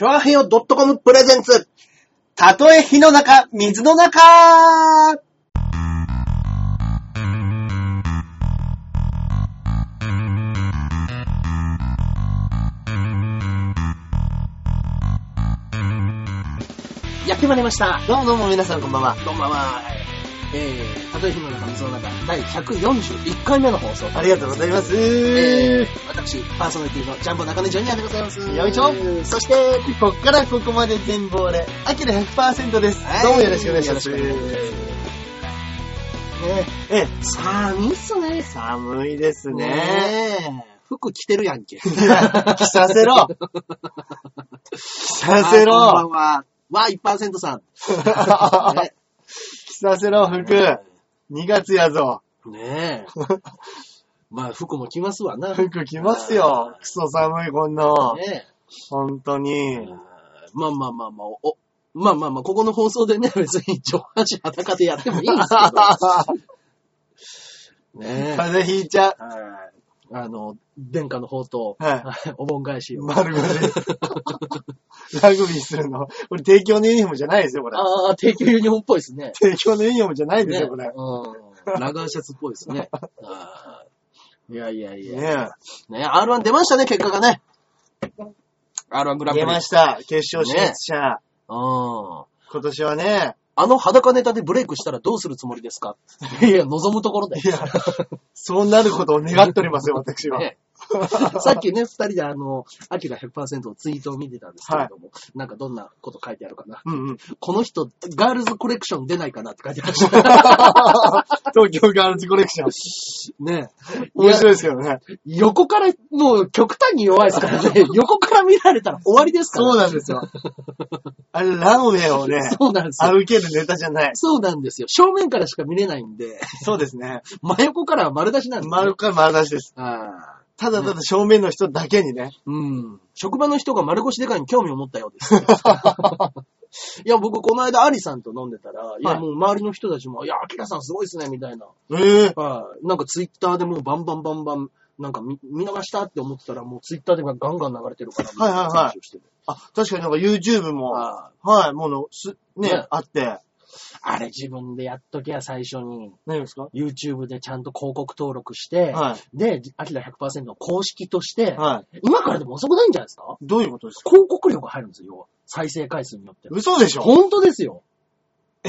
チョアヘヨ .com プレゼンツ。たとえ火の中、水の中やってまいりました。どうもどうも皆さんこんばんは。こんばんは。えー、たとえ火の中、水の中、第141回目の放送。ありがとうございます。えー、私、パーソナリティのジャンボ中根ジョニアでございます。よいしょそして、こっからここまで全部俺、アキラ100%です。はいどうもよろしくお願いします。ねええ、寒いっすね。寒いですね。ねえ。服着てるやんけ。着させろ 着させろこんばんは。わ、1%さん。ね着させろ、服。2月やぞ。ねえ。まあ、服も着ますわな。服着ますよ。クソ寒い、こんな。ね本当にえ。。まあまあまあまあ、お、まあまあまあ、ここの放送でね、別に上半身裸でやってもいいんですけど。ねえ。風邪ひいちゃう。はいあの、殿下の宝刀、は お盆返しを。丸腰。ラグビーするの。これ提供のユニフォームじゃないですよ、これ。ああ、提供ユニフォームっぽいですね。提供のユニフォームじゃないですねよ、これ。うん。ラガーシャツっぽいですね。いやいやいや。ねね R1 出ましたね、結果がね。R1 グランプリ。出ました。決勝進出者。うん。今年はね、あの裸ネタでブレイクしたらどうするつもりですか？いや、望むところで。いや、そうなることを願っておりますよ、私は。ね さっきね、二人であの、アキラ100%のツイートを見てたんですけれども、なんかどんなこと書いてあるかな。うんうん。この人、ガールズコレクション出ないかなって書いてました。東京ガールズコレクション。ね面白いですけどね。横から、もう極端に弱いですからね。横から見られたら終わりですから。そうなんですよ。あれ、ランウェイをね、そうなんですよ。歩けるネタじゃない。そうなんですよ。正面からしか見れないんで、そうですね。真横からは丸出しなんですよ。丸から丸出しです。ああ。ただただ正面の人だけにね。うん。職場の人が丸腰デカに興味を持ったようです。いや、僕、この間、アリさんと飲んでたら、いや、はいもう周りの人たちも、いや、アキラさんすごいっすね、みたいな。ええはい。なんかツイッターでもうバンバンバンバン、なんか見見逃したって思ってたら、もうツイッターでガンガン流れてるから、はいはいはい話をしててあ、確かになんか YouTube も、ははい、もうの、す、ねね、あって。あれ自分でやっときゃ最初に、何ですか？YouTube でちゃんと広告登録して、はい。で、アキラ100%の公式として、はい。今からでも遅くないんじゃないですか？どういうことですか？広告料が入るんですよ、要は。再生回数によって。嘘でしょ？本当ですよ。え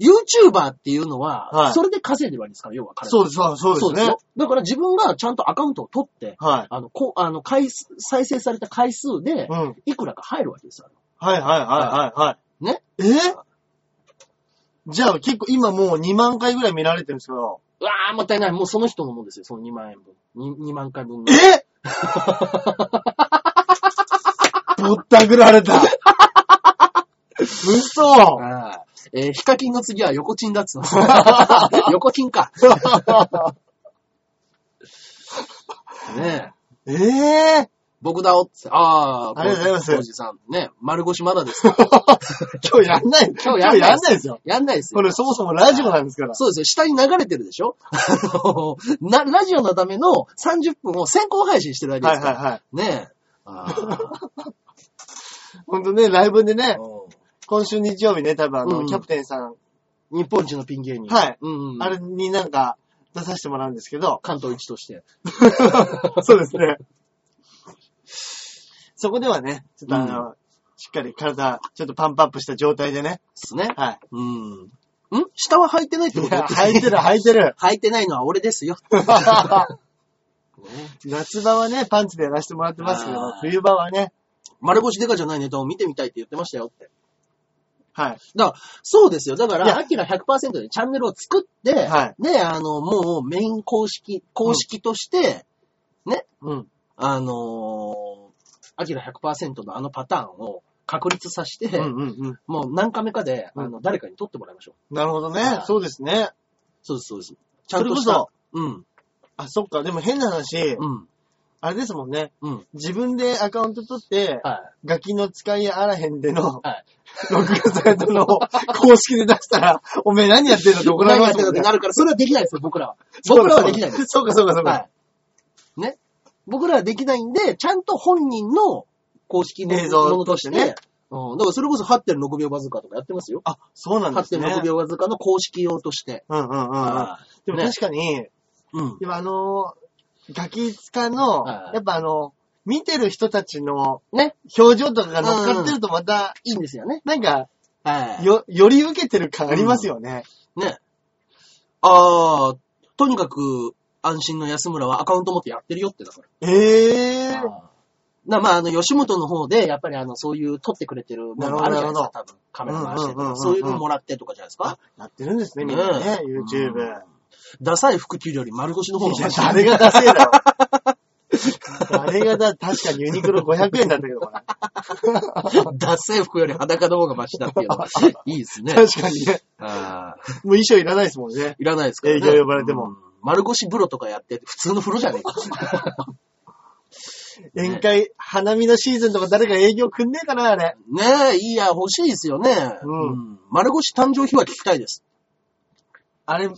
？YouTuber っていうのは、はいそれで稼いでるわけですから、要は彼はそうです、そうそうですねよ。。だから自分がちゃんとアカウントを取って、はい。あの、こう、あの、回数、再生された回数でう、ん。いくらか入るわけですよ。はいはいはいはいはい。ね？え？じゃあ結構今もう2万回ぐらい見られてるんですけど。うわー、もったいない。もうその人のもんですよ、その2万円分。2, 2万回分の。え？ぼったくられた。嘘えーヒカキンの次は横チンだっつうの。横チンか。ねえ。ええ僕だおって。ああ、ありがとうございますおじさん。ね丸腰まだですか 今日やんない。今日やんないですよ。やんないですよ。これそもそもラジオなんですから。そうですよ。下に流れてるでしょ？ラジオのための30分を先行配信してるわけですから。はいはいはい。ねえ。あほんとね、ライブでね今週日曜日ね、多分あの、うんキャプテンさん、日本一のピン芸人。はいうんうん。あれになんか出させてもらうんですけど、関東一として。そうですね。そこではね、ちょっとあの、しっかり体、ちょっとパンプアップした状態でね。ですね。はうん。ん？下は履いてないってい。いこと？や、履いてる履いてる。履いてないのは俺ですよ。ね 夏場はね、パンツでやらせてもらってますけどあー、冬場はね、丸腰デカじゃないネタを見てみたいって言ってましたよって。はい。そうですよ。だから、アキラ100%でチャンネルを作って、はで、あの、もうメイン公式、公式として、ね、うん。あのー、アキラ100%のあのパターンを確立させて、うんうんうん。もう何カメかで、うんあの、誰かに撮ってもらいましょう。なるほどねは。いそうですね。そうです、そうです。ちゃんとした。それこうん、あ、そっか。でも変な話、うん、あれですもんね。うん。自分でアカウント取って、はい。ガキの使いあらへんでの、はい録画されたのを 公式で出したら、おめえ何やってんのって怒られ何やってんますもんね。だってなるから、それはできないですよ、僕らは。僕らはできないです。そうかそうかそうか。はい。ね。僕らはできないんで、ちゃんと本人の公式の映像ものとしてねうん。だからそれこそ8.6秒バズーカとかやってますよ。あ、そうなんですね。8.6秒バズーカの公式用として。うんうんうんうん。はでもね確かに、いうん。でもあのー、ガキ使の、はいやっぱあの、見てる人たちのね。表情とかが乗っかってるとまた、いいんですよね。なんか、はい。よ、より受けてる感ありますよね。ね。ああ、とにかく安心の安村はアカウント持ってやってるよってだから。ええー。なまあ、あの、吉本の方で、やっぱりあの、そういう撮ってくれてるものあるじゃないですか、多な分。カメラ回して。そういうのもらってとかじゃないですか？あ。、やってるんですね、みんなね、YouTube。うんダサい服着るより丸腰の方がいや、誰が出せだろ。誰がだ、確かにユニクロ500円だったけど、これ。ダサい服より裸の方がマシだっていうの。いいですね。確かにね。もう衣装いらないですもんね。いらないですからね。営業呼ばれてもうん。丸腰風呂とかやって、普通の風呂じゃねえか。宴会、花見のシーズンとか誰か営業くんねえかな、あれ。ねえ、いいや、欲しいですよね。うんん丸腰誕生日は聞きたいです。あれ、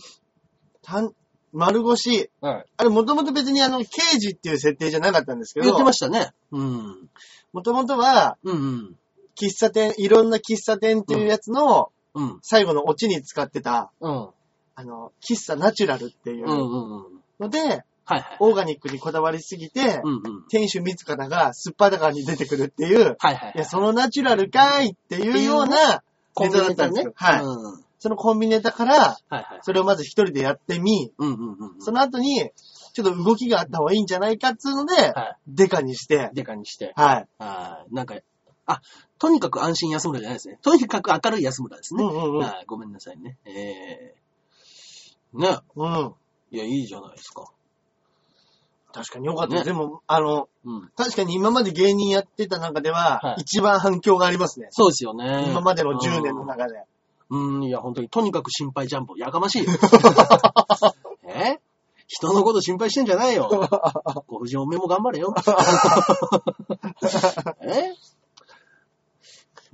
たん、丸腰。はい。あれ、もともと別にあの、刑事っていう設定じゃなかったんですけど、言ってましたね。うん。もともとは、うんうん。喫茶店、いろんな喫茶店っていうやつの、うん。最後のオチに使ってた、うん。あの、喫茶ナチュラルっていうんううんうん。ので、はいはい。オーガニックにこだわりすぎて、うんうん。店主自らがすっぱだかに出てくるっていう、はいはい。いや、そのナチュラルかいっていうようなネタだったんですよ。はい。うん。はいそのコンビネタから、はい。それをまず一人でやってみ、うんうんうん。その後に、ちょっと動きがあった方がいいんじゃないかっつうので、はい。デカにして、デカにして。はい。あーなんか、あ、とにかく安心安村じゃないですね。とにかく明るい安村ですね。うんうんうん。はいごめんなさいね。えー。ね。うん。いや、いいじゃないですか。確かによかった。ねでも、あの、うん。確かに今まで芸人やってた中では、はい一番反響がありますね。そうですよね。今までの10年の中で。うん、いや、本当に、とにかく心配ジャンボ。やかましい。え？人のこと心配してんじゃないよ。ご婦人おめえも頑張れよ。え？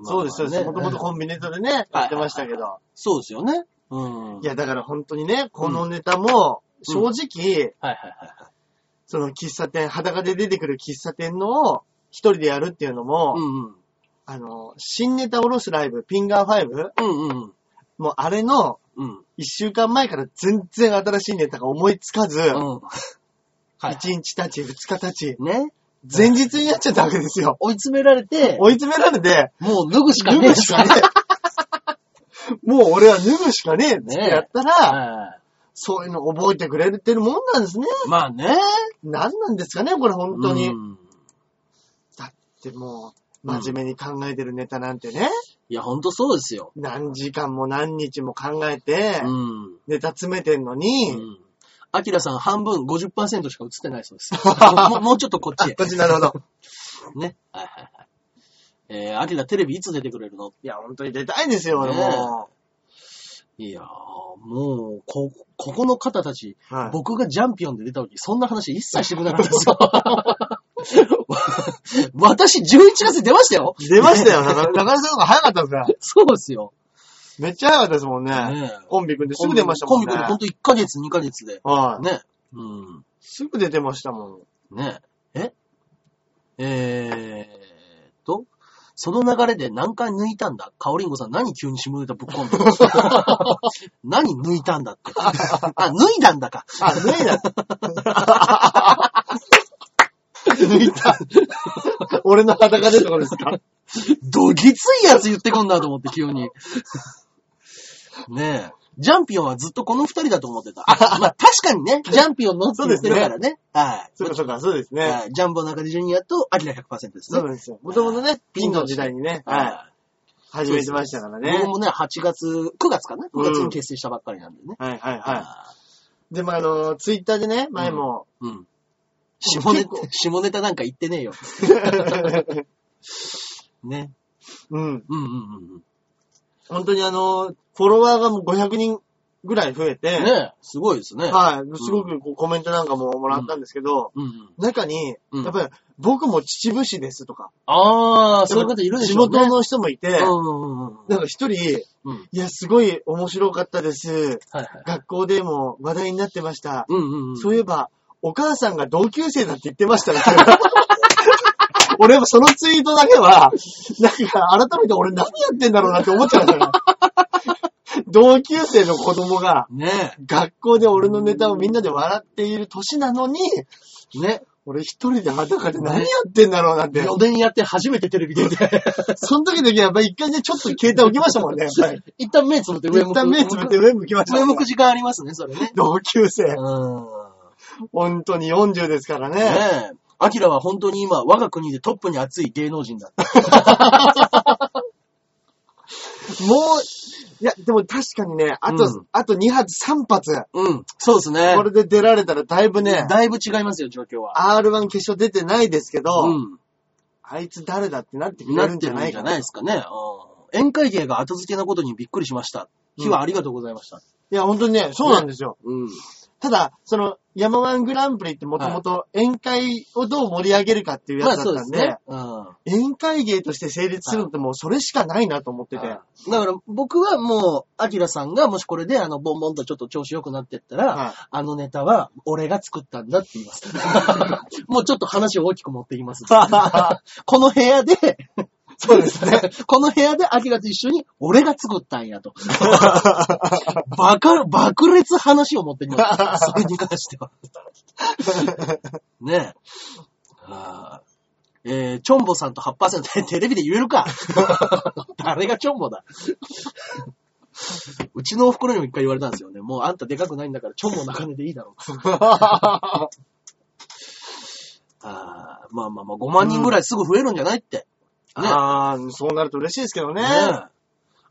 そうです、そうです。もともとまあコンビネタでね、やってましたけど。そうですよね。うん。いや、だから本当にね、このネタも、正直、はいはいはいはい。その喫茶店、裸で出てくる喫茶店のを一人でやるっていうのも、うんうん。あの、新ネタ下ろすライブ、ピンガー5、うんうんもうあれのうん。一週間前から全然新しいネタが思いつかず、うん。うん。はい。一日経ち、二日経ち、ね。前日になっちゃったわけですよ。追い詰められて、追い詰められて、もう脱ぐしか脱ねえぐしかねえ。もう俺は脱ぐしかねえってやったら、はいそういうの覚えてくれてるもんなんですね。まあね。何なんですかね、これ本当に。うんだってもう、真面目に考えてるネタなんてね、いや、ほんとそうですよ。何時間も何日も考えて、うん。ネタ詰めてんのに、うん。アキラさん半分50%しか映ってないそうです。もうもうちょっとこっちへ。こっちなるほど。ね。はいはいはい。えー、アキラテレビいつ出てくれるの？いや、本当に出たいんですよ、俺ねもいやー、もう、こ、ここの方たち、う。はい。僕がジャンピオンで出た時、そんな話一切してくれなかったですよ。私、11月に出ましたよ。出ましたよ、中中根さんの方が早かったですから。そうですよ。めっちゃ早かったですもんね。ねコンビ組んですぐ出ましたもんね。コンビコンビほんと1ヶ月、2ヶ月で。はい。ね。うん。すぐ出てましたもん。ねえ？えーっと、その流れで何回抜いたんだ？カオリンゴさん何急に下ネタぶっ込んでる 何抜いたんだって。あ、脱いだんだか。あ、脱いだ。抜いた。俺の裸でとですか？どぎついやつ言ってこんなと思って急に。ねえ。ジャンピオンはずっとこの二人だと思ってた。あまあ確かにね、ジャンピオンのって言ってるからね。はい。そうかそうか、そうですね。はいジャンボ中根ジュニアとアキラ100%ですね。そうですよ。もともとね、ピンの時代にね、はい。い。始めてましたからね僕。もね、8月、9月かな ?9 月に結成したばっかりなんでね。はいはいはい。でもあの、ツイッターでね、前も、い。うん。下ネタ、下ネタなんか言ってねえよ。ね。うん。うんうんうん本当にあの、フォロワーがもう500人ぐらい増えうん。て、ねすごいですね。はい。すごくこうコメントなんかももらったんですけど、うんうん。中に、うんやっぱり僕も秩父市ですとか、ああ、そういう方いるでしょうね。地元の人もいて、うんうんうん。なんか一人、うん。いや、すごい面白かったです。はいはい。学校でも話題になってました。うんうんうん。そういえば、お母さんが同級生だって言ってましたね。俺もそのツイートだけは、なんか改めて俺何やってんだろうなって思っちゃうんだよね。同級生の子供が、ね学校で俺のネタをみんなで笑っている年なのに、え。ね。俺一人で裸で何やってんだろうなって。4年やって初めてテレビ出て、その時だけやっぱり一回ね、ちょっと携帯置きましたもんね、やっぱり。一旦目つぶって上向く。一旦目つぶって上向きました上向く時間ありますね、それね。同級生。うん。本当に40ですからね。ねえ。アキラは本当に今、我が国でトップに熱い芸能人だ。もう、いや、でも確かにね、あと、うんあと2発3発、うん。そうですねこ。れで出られたらだいぶね、だいぶ違いますよ、状況は。R1 決勝出てないですけど、うん。あいつ誰だってなってくれなるんってるんじゃじゃないかな。いないですかね。うん。宴会芸が後付けなことにびっくりしました。日はありがとうございました。や、本当にね、そうなんですよ。うん。ただ、その、山ワングランプリってもともと宴会をどう盛り上げるかっていうまあやつだったんで、そうですね。うん。宴会芸として成立するのってもうそれしかないなと思ってて。だから僕はもう、アキラさんがもしこれであの、ボンボンとちょっと調子良くなってったら、はいあのネタは俺が作ったんだって言います。もうちょっと話を大きく持ってきます。この部屋で、そうですね。この部屋でアキラと一緒に俺が作ったんやと。バカ、爆裂話を持ってきます。それに関しては。ねえ。えー、チョンボさんと8%テレビで言えるか 誰がチョンボだうちのお袋にも一回言われたんですよね。もうあんたでかくないんだから、チョンボ中根でいいだろう。あーまあまあまあ、5万人ぐらいすぐ増えるんじゃないって。ねああ、そうなると嬉しいですけどね。ねえ。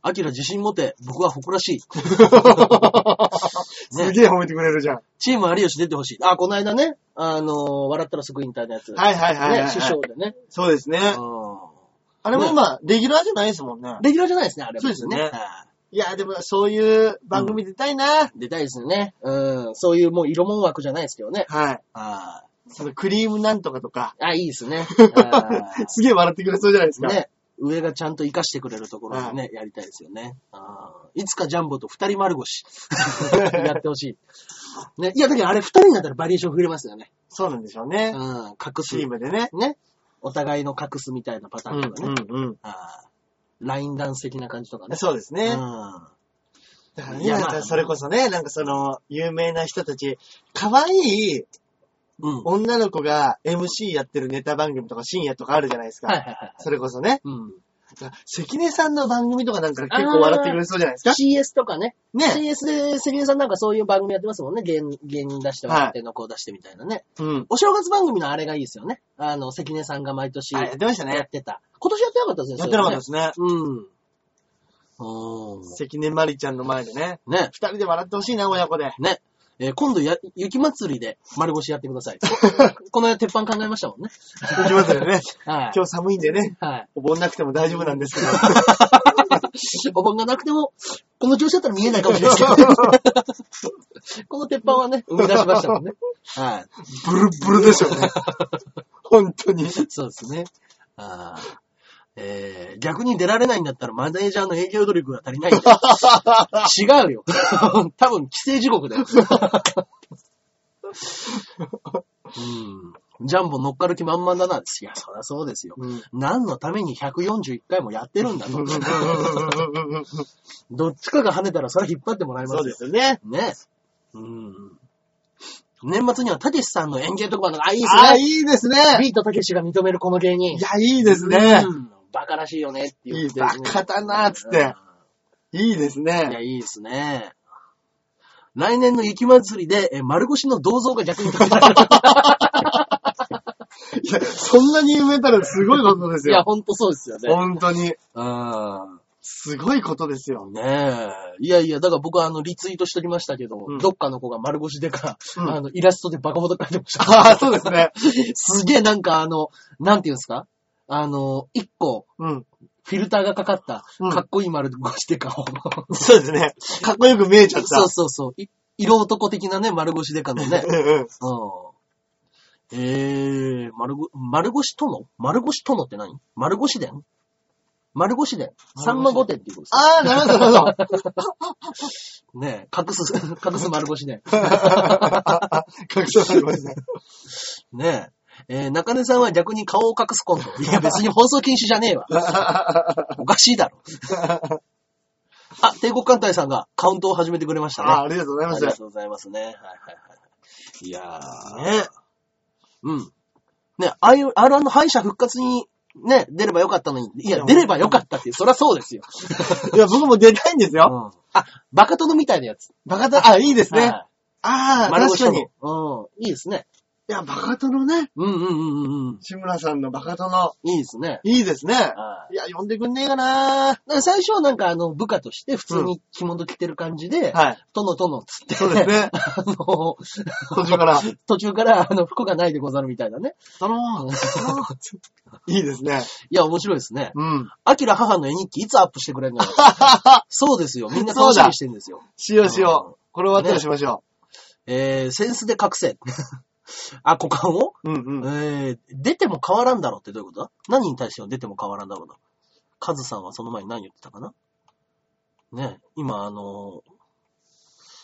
アキラ自信持て、僕は誇らしい。すげえ褒めてくれるじゃん。チーム有吉出てほしい。あ、この間ね、あのー笑ったらすぐ引退のやつ。はいはいはいはい、ね、師匠でね。そうですね。うあれも今、レギュラーじゃないですもんねん。。レギュラーじゃないですね、あれもそうですよねはいや、でもそういう番組出たいな。出たいですよね。うん。そういうもう色物枠じゃないですけどね。はい。あそのクリームなんとかとか、ーあ、いいですね。あ すげえ笑ってくれそうじゃないですか。ーね。上がちゃんと活かしてくれるところでね、やりたいですよね。あーいつかジャンボと二人丸腰。やってほしい。ね。いや、だけどあれ二人になったらバリエーション増えますよね。そうなんでしょうね。うん。隠すチー。ムでね。ね。お互いの隠すみたいなパタうんーンとかね。うんうん。あーラインダンス的な感じとかね。そうですね。うん。だからね、それこそね、なんかその、有名な人たち、可愛いうん。女の子が MC やってるネタ番組とか深夜とかあるじゃないですか。はいはいはい。それこそね。うん。関根さんの番組とかなんか結構笑ってくれそうじゃないですか。CS とかね。ね。CS で関根さんなんかそういう番組やってますもんね。芸人芸人出して若手の子を出してみたいなね。うん。お正月番組のあれがいいですよね。あの、関根さんが毎年あ、やってましたね。やってた。今年やってなかったですね。やってなかったでそすね。れねうん。う関根まりちゃんの前でね。ん。ね。二人で笑ってほしいな、親子で。ね。えー今度や、雪祭りで丸腰やってください。この間鉄板考えましたもんね。行きますよね。はい。今日寒いんでね、はい。お盆なくても大丈夫なんですけど。お盆がなくても、この調子だったら見えないかもしれないですけど。この鉄板はね、生み出しましたもんね。はい。ブルッブルでしょうね。本当に。そうですね。あーえー、逆に出られないんだったらマネージャーの営業努力が足りないんだよ。違うよ。多分、既成時刻だよ。うん。ジャンボ乗っかる気満々だな。いや、そりゃそうですよ。うん何のために141回もやってるんだと。どっちかが跳ねたらそれは引っ張ってもらいますよ。そうですよね。ね。うん。年末にはたけしさんの演芸特番の、あ、いいですああ、ね。いいですね。ビートたけしが認めるこの芸人。いや、いいですね。うんバカらしいよねっていう、いいバカだな、つって。いいですうんいや、ね。いいですね。来年の雪祭りで、え丸腰の銅像が逆に立てられる。いや、そんなに埋めたらすごいことですいや、よ。ほんとそうですよね。本当に。うん。すごいことですよ。ねえ。いやいや、だから僕はあの、リツイートしておきましたけど、うんどっかの子が丸腰でか、うんあの、イラストでバカほど描いてました。ああ、そうですね。すげえなんかあの、なんていうんですか？あの、一個、うん。フィルターがかかった、うんかっこいい丸腰でかを。そうですね。かっこよく見えちゃった。そうそうそう。い色男的なね、丸腰でかのね。うんうん。うん。えー、丸ご、丸腰殿？丸腰殿って何？丸腰伝丸腰伝さんま御殿っていうことですかああ、なるほど、なるほど。ねえ、隠す、隠す丸腰伝。確証ありますね。ねえー中根さんは逆に顔を隠すコント。いや、別に放送禁止じゃねえわ。おかしいだろ。あ、帝国艦隊さんがカウントを始めてくれましたね。あありがとうございますありが。とうございますね。はいはいはい。いやー。ね。うん。ね、ああいう R1 の敗者復活にね、出ればよかったのに、いや、出ればよかったっていう、そりゃそうですよ。いや、僕も出たいんですよ。うん。あ、バカ殿みたいなやつ。バカだ、あ、いいですね。はいああ、丸確かに。うん。いいですね。や、バカ殿ね。うんうんうんうんうん。志村さんのバカ殿。いいですね。いいですね。はいいや、呼んでくんねえかなだから最初はなんかあの、部下として普通に着物着てる感じで、はい。殿殿っつって、そうですね。あの、途中から。途中からあの、服がないでござるみたいなね。殿いいですね。いや、面白いですね。うん。アキラ母の絵日記いつアップしてくれるのよ。そうですよ。みんな楽しみにしてるんですよ。しようしよう。これ終わったらしましょえー、センスで隠せ。あ、股間を？う。うんうん。えー、出ても変わらんだろうってどういうこと？だ何に対しては出ても変わらんだろうな。カズさんはその前に何言ってたかな？ね、今あの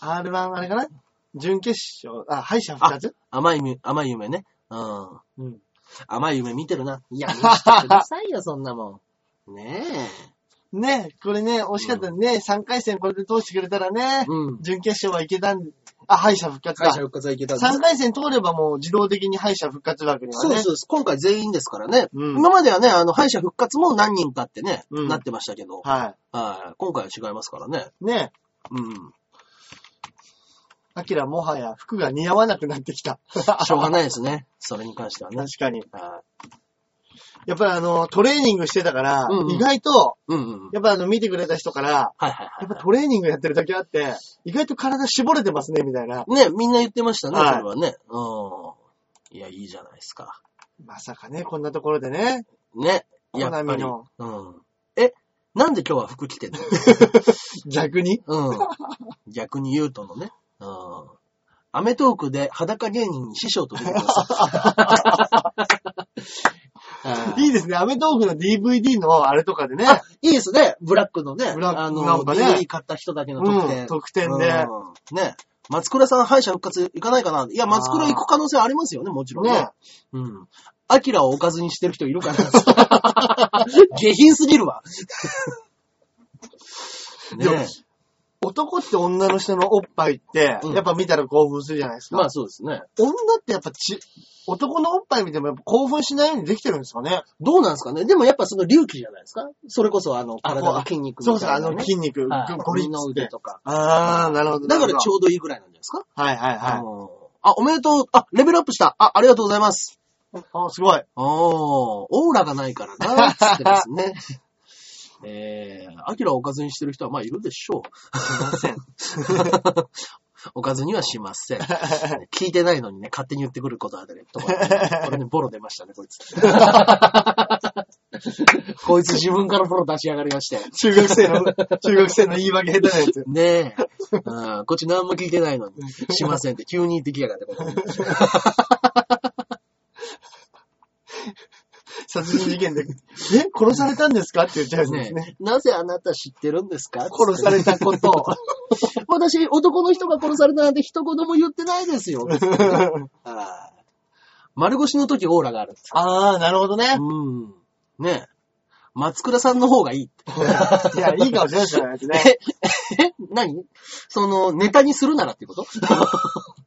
R1 あれかな？準決勝、あ、敗者復活？甘い夢、甘い夢ね。うん。うん。甘い夢見てるな。いや、見してくださいよ、そんなもん。ねねこれね、惜しかったね。3回戦これで通してくれたらねえ。、うん。準決勝はいけたん、あ、敗者復活か会社。復活はいけたんです3回戦通ればもう自動的に敗者復活枠にはね。そうですそうです。今回全員ですからね。うん今まではね、あの、敗者復活も何人かってね、うんなってましたけど、ははい。今回は違いますからね。い。ねうん。アキラもはや服が似合わなくなってきた。しょうがないですね。それに関してはね確。かに。はやっぱりあの、トレーニングしてたから、うんうん意外と、い。うんうん。やっぱあの、見てくれた人から、はいはいはいやっぱトレーニングやってる時あって、意外と体絞れてますね、みたいな。ね、みんな言ってましたね、はいそれはね。うん。いや、いいじゃないですか。まさかね、こんなところでね。ね。やっぱり。うん。え、なんで今日は服着てんの？逆に？うん。逆に言うとのね。うん。アメトークで裸芸人に師匠と出てください。はいいいですね。アメトークの DVD のあれとかでね。あ、いいですね。ブラックのね。ブラックあの、ね DVD 買った人だけの特典。うん、特典で。うんね。松倉さん敗者復活行かないかないや、松倉行く可能性ありますよね、もちろんね。ね。うん。アキラをおかずにしてる人いるかな 下品すぎるわ。ね男って女の人のおっぱいって、うんやっぱ見たら興奮するじゃないですか。まあそうですね。女ってやっぱち、男のおっぱい見てもやっぱ興奮しないようにできてるんですかね。どうなんですかね？でもやっぱその隆起じゃないですか？それこそあの、あ体の筋肉そうそう、あみたいな、ね。の筋肉、はいゴリッの。腕とか。あー、なるほど。だからちょょうどいいぐらいなんじゃないですか？はいはいはい。うんあ、おめでとう。あ、レベルアップした。あ、ありがとうございます。あ、すごい。おー、オーラがないからな、つってですね。えー、アキラをおかずにしてる人はまあいるでしょう。すいません。おかずにはしません。聞いてないのにね、勝手に言ってくることあるね。とかこれね、ボロ出ましたね、こいつ。こいつ自分からボロ出しやがりまして。中学生の、中学生の言い訳下手なやつ。ねえ。うんこっち何も聞いてないのに、しませんって急に言ってきやがって。殺人事件で、え殺されたんですか？って言っちゃうんですね。なぜあなた知ってるんですか？殺されたことを。私、男の人が殺されたなんて一言も言ってないですよ。はい丸腰の時オーラがある。あー、なるほどね。うん。ねえ。松倉さんの方がいいって。いや、いいかもしれないですよね。え何？その、ネタにするならってこと？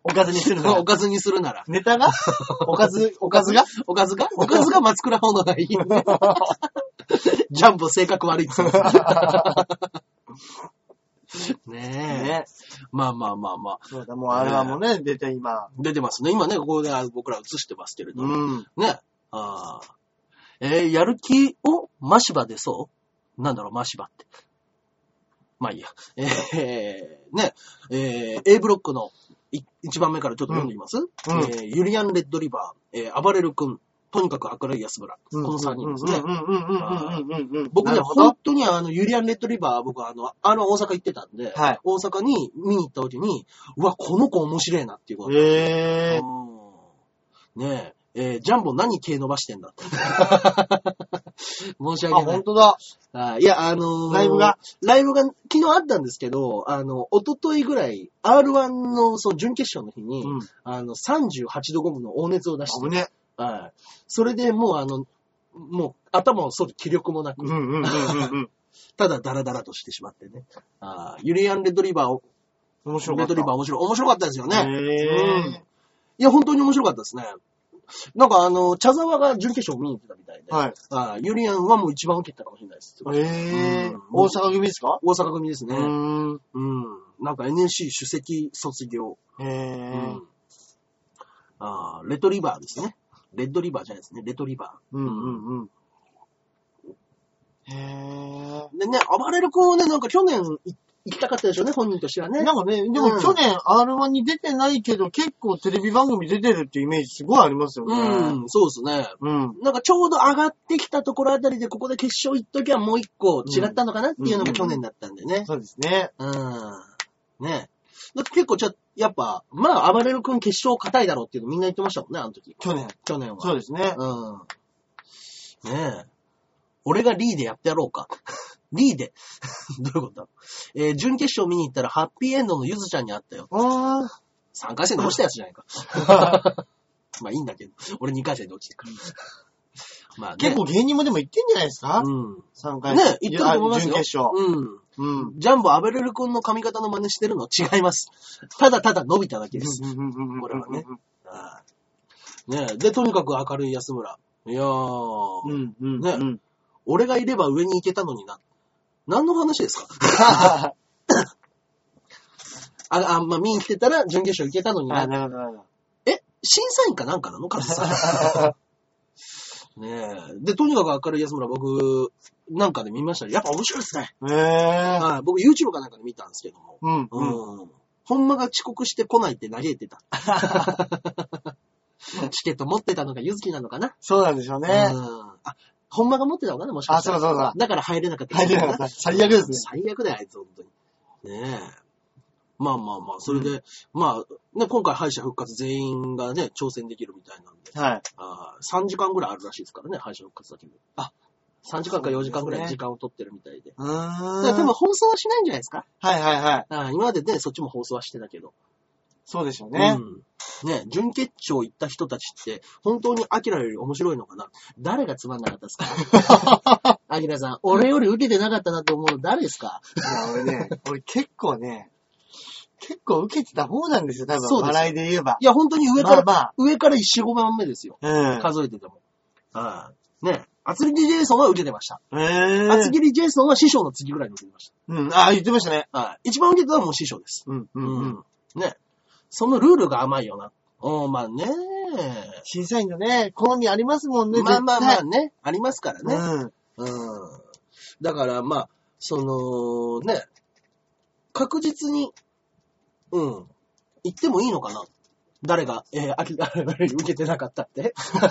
おかずにするのお。かずにするなら。ネタが？おかず、おかずが？おかずが？おかずが松倉方のがいい。ジャンボ性格悪いっつねえ。ね。まあまあまあまあ。そうだ、もうあれはもうね、出て今。出てますね。今ね、ここで僕ら映してますけれども。うん。ね。ああ。えーやる気をマシバでそう？なんだろう、マシバって。まあいいや。えー、ね、えー、A ブロックのい一番目からちょっと読んでみます、うん。えーユリアン・レッドリバー、えー、暴れる君、とにかく明るい安村。この3人ですね。僕ね、本当にあの、ユリアン・レッドリバー、僕はあの、あの大阪行ってたんで、はい。大阪に見に行った時に、うわ、この子面白いなっていうこと。へえ。うん。ねえ、えージャンボ何毛伸ばしてんだ？って。申しあ、訳ない本。当だ。あいや、あのーライブが？ライブが昨日あったんですけど、あの、一昨日ぐらい、R1 のその準決勝の日に、うん。あの、38度5分の大熱を出して、危ね。はい。それでもうあの、もう頭を反る気力もなく、うんうんうんうんうん。ただダラダラとしてしまってね。あーユリアン・レッドリバーを、面白かった。レッドリバー面白い、面白かったですよね。へうんー。いや、本当に面白かったですね。なんかあの、茶沢が準決勝見に行ってたみたいで、はい。あーユリアンはもう一番受けてたかもしれないです。えーうん大阪組ですか？大阪組ですね。うーん。うん。なんか NSC 首席卒業。へうーん。あーレッドリバーですね。レッドリバーじゃないですね。レッドリバうんうんうん。へー。でね、暴れる君はね、なんか去年い行きたかったでしょうね、本人としてはね。なんかね、でうんも去年 R1 に出てないけど、結構テレビ番組出てるってイメージすごいありますよね。うん、そうですね。うん。なんかちょうど上がってきたところあたりで、ここで決勝行っときゃもう一個違ったのかなっていうのが去年だったんでね。そうですね。うん。ね。だって結構ちょ、やっぱ、まあ、暴れる君決勝硬いだろうっていうのみんな言ってましたもんね、あの時。去年。去年は。そうですね。うん。ねえ。俺がリーでやってやろうか。リーで。どういうこと？だえー準決勝見に行ったらハッピーエンドのゆずちゃんに会ったよ。ああ。3回戦で落ちたやつじゃないか。まあいいんだけど。俺2回戦で落ちてくる。まあね。結構芸人もでも行ってんじゃないですか？うん。?3 回。ね行ってると思いますよ。準決勝。うん。うん。ジャンボアベレル君の髪型の真似してるの違います。ただただ伸びただけです。これはね。ねえ。で、とにかく明るい安村。いやー、うん、うん。ねうん。俺がいれば上に行けたのにな。何の話ですか？あ、あ、まあ、見に来てたら準決勝行けたのにあ、な。なるほど、なるほど。え、審査員かなんかなのカズさん。ねえ。で、とにかく明るい安村、僕、なんかで見ましたやっぱ面白いですね。へえ。はい。僕 YouTube かなんかで見たんですけども。うん、うん。うん。ほんまが遅刻してこないって嘆いてた。チケット持ってたのがゆずきなのかなそうなんでしょうね。うん。あ、ほんまが持ってたのかなもしかしたら。あそうそうそうだから入れなかった。入れなかった。最悪ですね。最悪だよ、あいつ、本当に。ねえ。まあまあまあ、それで、まあ、ね、今回敗者復活全員がね、挑戦できるみたいなんで、はい。あー3時間ぐらいあるらしいですからね、敗者復活だけで。あ、3時間か4時間ぐらい時間を取ってるみたいで。うーだん。から多分放送はしないんじゃないですか？はいはいはい。今までね、そっちも放送はしてたけど。そうでしょうね。うん。ね、準決勝行った人たちって、本当にアキラより面白いのかな？誰がつまんなかったですか？アキラさん、俺より受けてなかったなと思うの誰ですか？いや、俺ね、俺結構ね、結構受けてた方なんですよ、多分。笑いで言えば。いや、本当に上から、まあまあ。上から1、4、5番目ですよ。うん。数えてても。はい。ね、厚切りジェイソンは受けてました。えー。厚切りジェイソンは師匠の次ぐらいに受けてましうん。あ、言ってましたね。た。はい。一番受けてたのはもう師匠です。うん、う、うんうん。ん。ね。そのルールが甘いよな。うん、まあね。審査員のね、好みありますもんね、まあまあまあ絶ね。ありますから対ね。うん。だから、まあ、その、ね、確実に、うん、言ってもいいのかな誰が、えー、あき、あ 受けてなかったって。うん。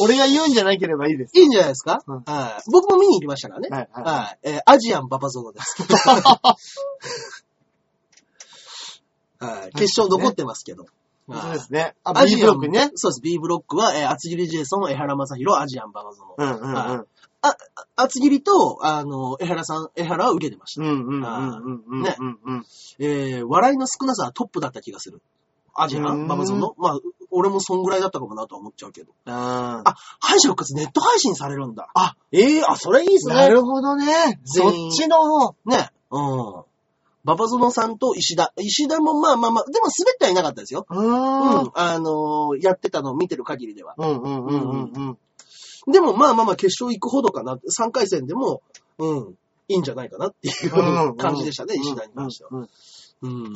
俺が言うんじゃなければいいです。いいんじゃないですか、うんはい。僕も見に行きましたからね。はいはいはい。えーアジアンババゾノです。はい。決勝残ってますけど。そうですね。あ、ア B ブロックね。そうです。B ブロックは、えー、厚切りジェイソン、江原正宏、アジアンババゾノ。うんうんうん。厚切りと、あの、江原さん、江原は受けてました。うんうんうんうんうん。ね。えー、笑いの少なさはトップだった気がする。アジアンババゾノまあ、俺もそんぐらいだったかもなとは思っちゃうけど。ああ、敗者復活ネット配信されるんだ。あ、ええあ、それいいっすね。なるほどね。そっちの方。ね。うん。ババゾノさんと石田。石田もまあまあまあ、でも滑ってはいなかったですよ。うんん。。あのーやってたのを見てる限りでは。うんうんうんうんうん。でもまあまあまあ、決勝行くほどかな。3回戦でも、うん、いいんじゃないかなっていう感じでしたね、石田に関しては。うん。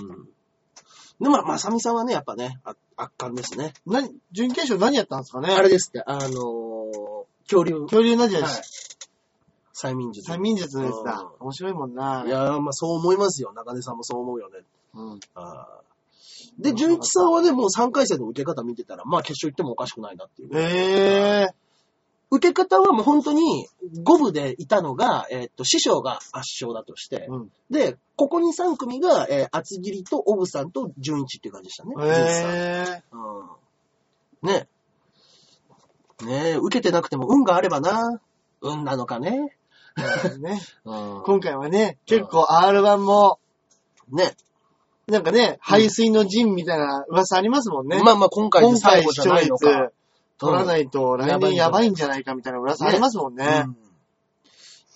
で、まあ、まさみさんはね、やっぱね、あ圧巻ですね。何、準決勝何やったんですかね？あれですって、あのー恐竜。恐竜のじゃはい催眠術。催眠術のやつだう。面白いもんな。いやー、まあそう思いますよ。中根さんもそう思うよね。うん。あーで、純一さんはね、もう3回戦の受け方見てたら、まあ決勝行ってもおかしくないなっていう。ええ受け方はもう本当に5部でいたのが、えーっと、師匠が圧勝だとして、うん。で、ここに3組が、えー厚切りとオブさんと純一っていう感じでしたね。純一さんええうん。ねねえ、受けてなくても運があればな。運なのかね。ね。うん。今回はね、結構 R1 もね。なんかね、排水の陣みたいな噂ありますもんね。まあまあ今回で今最後じゃないのか。取らないと来年やばいんじゃないかみたいな噂ありますもんね。うん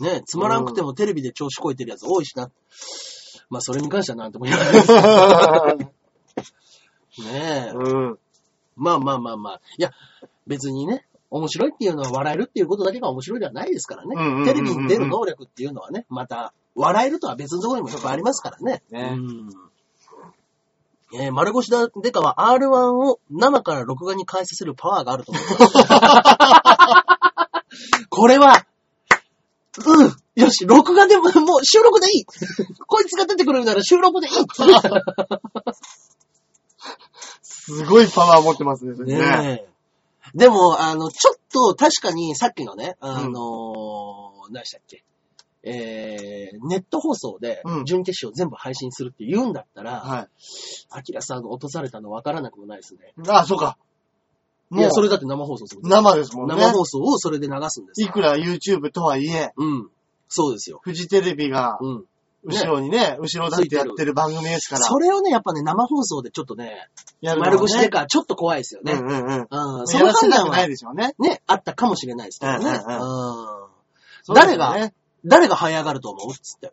ねつまらんくてもテレビで調子こいてるやつ多いしな。まあそれに関してはなんとも言えないです。ねえ。うん。まあまあまあまあ。いや、別にね、面白いっていうのは笑えるっていうことだけが面白いではないですからうんうんうんうんね。テレビに出る能力っていうのはね、また、笑えるとは別のところにもいっぱいありますからね。ねうんえー、丸腰だデカは R1 を生から録画に返させるパワーがあると思います。これは、うん。よし、録画でも、もう収録でいい。こいつが出てくるなら収録でいい。すごいパワー持ってますね。ねえ。でも、あの、ちょっと確かにさっきのね、あのー何でしたっけ？えー、ネット放送でうん準決勝全部配信するって言うんだったら、はアキラさんが落とされたの分からなくもないですね。い。あ、そうか。いや、それれだって生放送する。生ですもんね。生放送をそれで流すんですよ。いくら YouTube とはいえ、うん。そうですよ。フジテレビがうん。後ろにね、後ろだってやってる番組ですから。それをね、やっぱね、生放送でちょっとね、やるね丸腰でか、ちょっと怖いですよね。うんうんうん。うん。その判断はないでしょうね。ね、あったかもしれないですけどね。うん誰がね誰が這い上がると思うつって。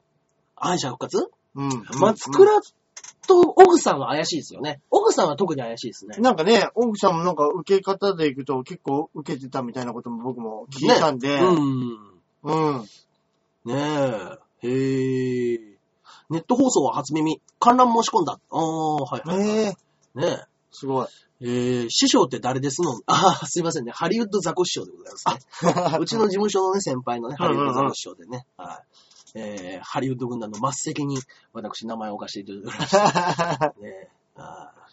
敗者復活？うん。松倉とオグさんは怪しいですよね。オグさんは特に怪しいですね。なんかね、奥さんもなんか受け方でいくと結構受けてたみたいなことも僕も聞いたんで、うん。うん。ねえ。へえ。ネット放送は初耳。観覧申し込んだ。ああ、はいはい、はい。ええねすごい。え。えー、師匠って誰ですの？ああ、すいませんね。ハリウッドザコ師匠でございますね。うちの事務所のね、先輩のね、ハリウッドザコ師匠でね。はい。えー、ハリウッド軍団の末席に私名前を置かせていただきました。ねあー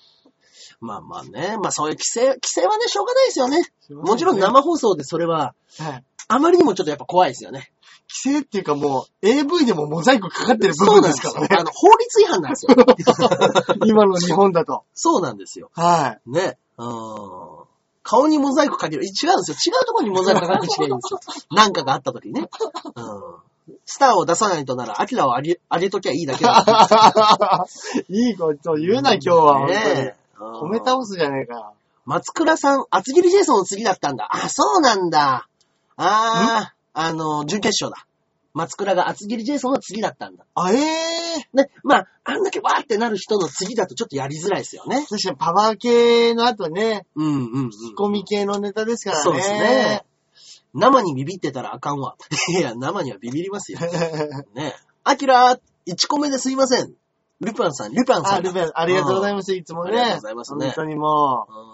まあまあね。まあそういう規制、規制はね、しょうがないですよね。もちろん生放送でそれは、はい。あまりにもちょっとやっぱ怖いですよね。規制っていうかもう AV でもモザイクかかってる部分そうなんですからね。あの、法律違反なんですよ。今の日本だと。そうなんですよ。はね。うん。顔にモザイクかける。違うんですよ。違うところにモザイクかかるしかいいんですよ。なんかがあった時にね。うん。スターを出さないとなら、アキラをあげ、あげときゃいいだけだ。い。いいこと言うな、今日は。ねえ。褒め倒すじゃねえか。松倉さん、厚切りジェイソンの次だったんだ。あ、そうなんだ。あー、あの、準決勝だ。松倉が厚切りジェイソンの次だったんだ。あ、ええね、まあ、あんだけわーってなる人の次だとちょっとやりづらいですよね。確かにパワー系の後ね、うんうん、うん。ツッコミ系のネタですからね。そうですね。生にビビってたらあかんわ。いや、生にはビビりますよ。ねアキラ、1個目ですいません。ルパンさん、ルパンさあ、んだ。ルベン、ありがとうございまます。いつもね。ありがとうございますね本当にもす。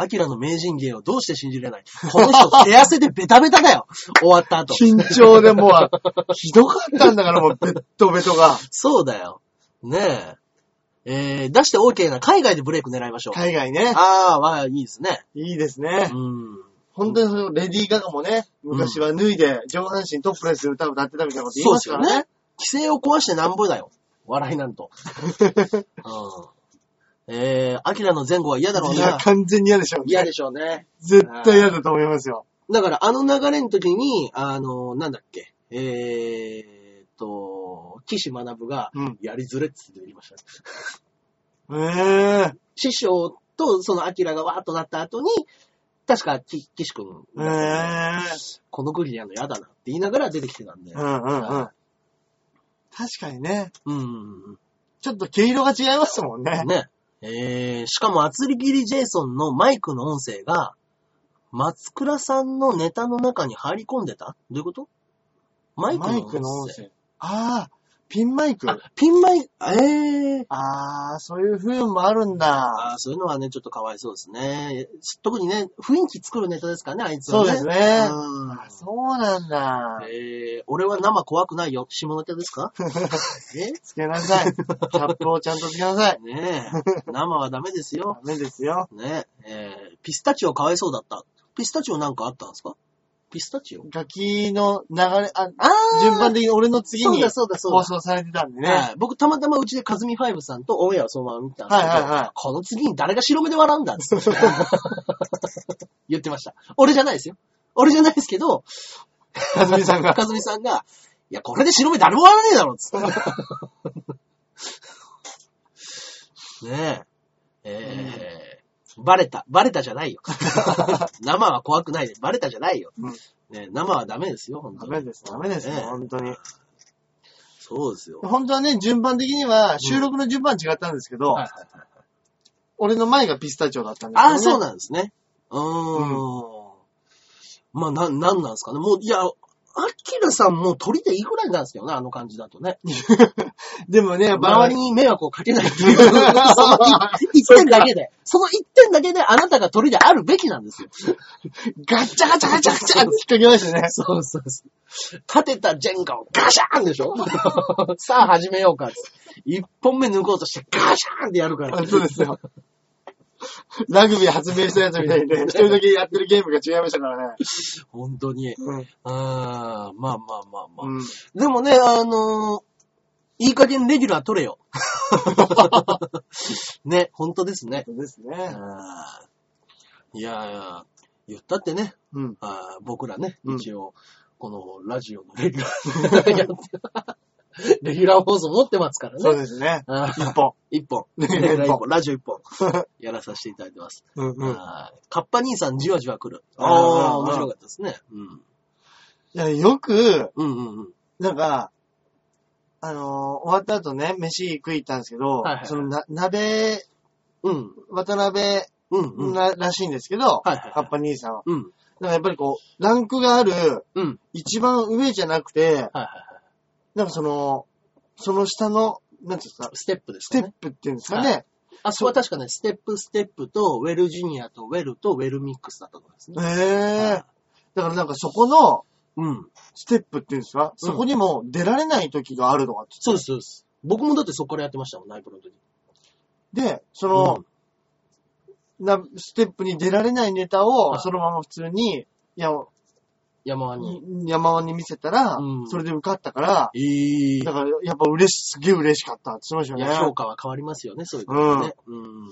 アキラの名人芸をどうして信じれない？この人、手汗でベタベタだよ。終わったう、後。緊張でもう、ひどかったんだから、もう、ベッドベトが。そうだよ。ねえ。えー、出して OK な海外でブレイク狙いましょう。海外ね。ああ、まあいいですね。いいですねう。ん。本当にそのレディー・ガガもね、昔は脱いで上半身トップレスで歌を歌ってたみたいなこと言いそうまからね。ですすよね。規制を壊してなんぼだよ。笑いなんと。うん。えー、アキラの前後は嫌だろういや、な。完全に嫌でしょうね。嫌でしょうね。絶対嫌だと思いますよ。だから、あの流れの時に、あの、なんだっけ、えーっと、岸学が、うん。やりづれっつって言いましたね。ええ師匠とそのアキラがわーっとなった後に、確か、き岸くんええが、この国やるの嫌だなって言いながら出てきてたんで。うんうんうん。確かにね。うん。ちょっと毛色が違いますもんね。ね。えー、しかも、厚切りジェイソンのマイクの音声が、松倉さんのネタの中に入り込んでた？どういうこと？マイクの音声。マイクの音声。ああ、ピンマイク？あ、ピンマイク、えー。ああ、そういう風もあるんだ。あーそういうのはね、ちょっとかわいそうですね。特にね、雰囲気作るネタですからね、あいつはね。そうですね。うんあそうなんだ。えー、俺は生怖くないよ。下ネタですか？え？つけなさい。キャップをちゃんとつけなさい。ねえ。生はダメですよダ。メですよ。ねえ。えー、ピスタチオかわいそうだった。ピスタチオなんかあったんですか？ピスタチオ？ガキの流れ、あ、あー順番的に俺の次にそうだそうだそうだ。放送されてたんでね。はい。僕たまたまうちでカズミファイブさんとオンエアをそのまま見てたんですけど、はいはいはいこの次に誰が白目で笑うんだって 言ってました。俺じゃないですよ。俺じゃないですけど、かずみさんが。カズミさんが、いや、これで白目誰も笑わねえだろっつって。ねえ。えー、バレた。バレたじゃないよ。生は怖くないで。バレたじゃないよ。うんねえ生はダメですよ、本当に。ダメです、ダメですよ、ね本当に。そうですよ。本当はね、順番的には収録の順番違ったんですけど、はいはいはい俺の前がピスタチオだったんですああ、そうななんですね。うーん。まあ、な、なんなんですかね。もう、いや、アキラさんもう鳥でいいぐらいなんですけどね、あの感じだとね。でもね、周りに迷惑をかけないっていう、その一点だけで、その一点だけであなたが鳥であるべきなんですよ。ガッチャガチャガチャガチャって引っ掛けましたね。そうそうそう。立てたジェンガをガシャーンでしょ？さあ始めようか。一本目抜こうとしてガシャーンってやるから。あそうですよ。ラグビー発明したやつみたいにね、一人だけやってるゲームが違いましたからね。本当に。うん。あーまあまあまあまあ。うん。でもね、あのーいい加減レギュラー取れよ。ね、本当ですね。そうですね。いや言ったってね、うん。あー僕らね、うん一応、このラジオのレギュラーやって、レギュラー放送持ってますからそうね。ですね。一本。一本。ねレギュラー一一本。ラジオ一本。やらさせていただいてます。うんうん。カッパ兄さんじわじわ来る。あーああ、面白かったですね。うん。や、よく、うんうんうん。なんか、あのー終わった後ね、飯食い行ったんですけど、はいはいはいそのな、鍋、うん。渡辺うんうん。な、らしいんですけど、はいはいはいカッパ兄さんは。うん。だからやっぱりこう、ランクがある、うん。一番上じゃなくて、はいはいはい。なんかその、その下の、なんていうんですか、ステップですステ。ップっていうんですかね。あそこは確かね、ステップステップと、ウェルジュニアとウェルとウェルミックスだったと思いますね。へえ。だからなんかそこのうん。ステップっていうんですか、そこにも出られない時があるのかってそうです、そうです。僕もだってそこからやってましたもん、ナイプロの時。で、その、な、ステップに出られないネタを、はいそのまま普通に、いや、山輪に。山輪に見せたら、うんそれで受かったから、ええだからやっぱ嬉し、すげえ嬉しかったって言ってましたよね。評価は変わりますよね、そういうことね。うん。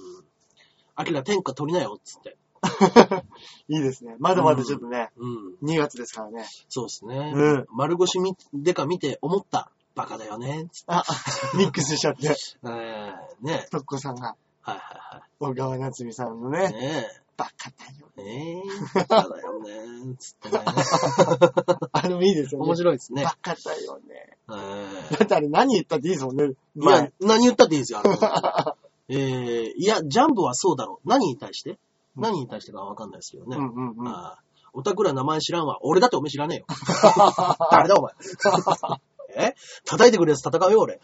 アキラ天下取りなよ、つって。いいですね。まだまだちょっとね、うん。2月ですからね。そうですね。うん丸腰みでか見て思った。バカだよね、つって。あ、ミックスしちゃって、えーねとっこさんが、はいは小川夏美さんのいはい。ね、ねバカだよ。え。ねえ。バカだよね、つってね。あれもいいですよね。面白いですねバ。カだよね。えだってあれ何言ったっていいですもんね。まや、何言ったっていいですよ、あれ えー、いや、ジャンプはそうだろう。何に対して？何に対してかわかんないですけどね。うんうんうん。ああおたくら名前知らんわ。俺だっておめえ知らねえよ。誰だお前。え？叩いてくるやつ戦うよ、俺。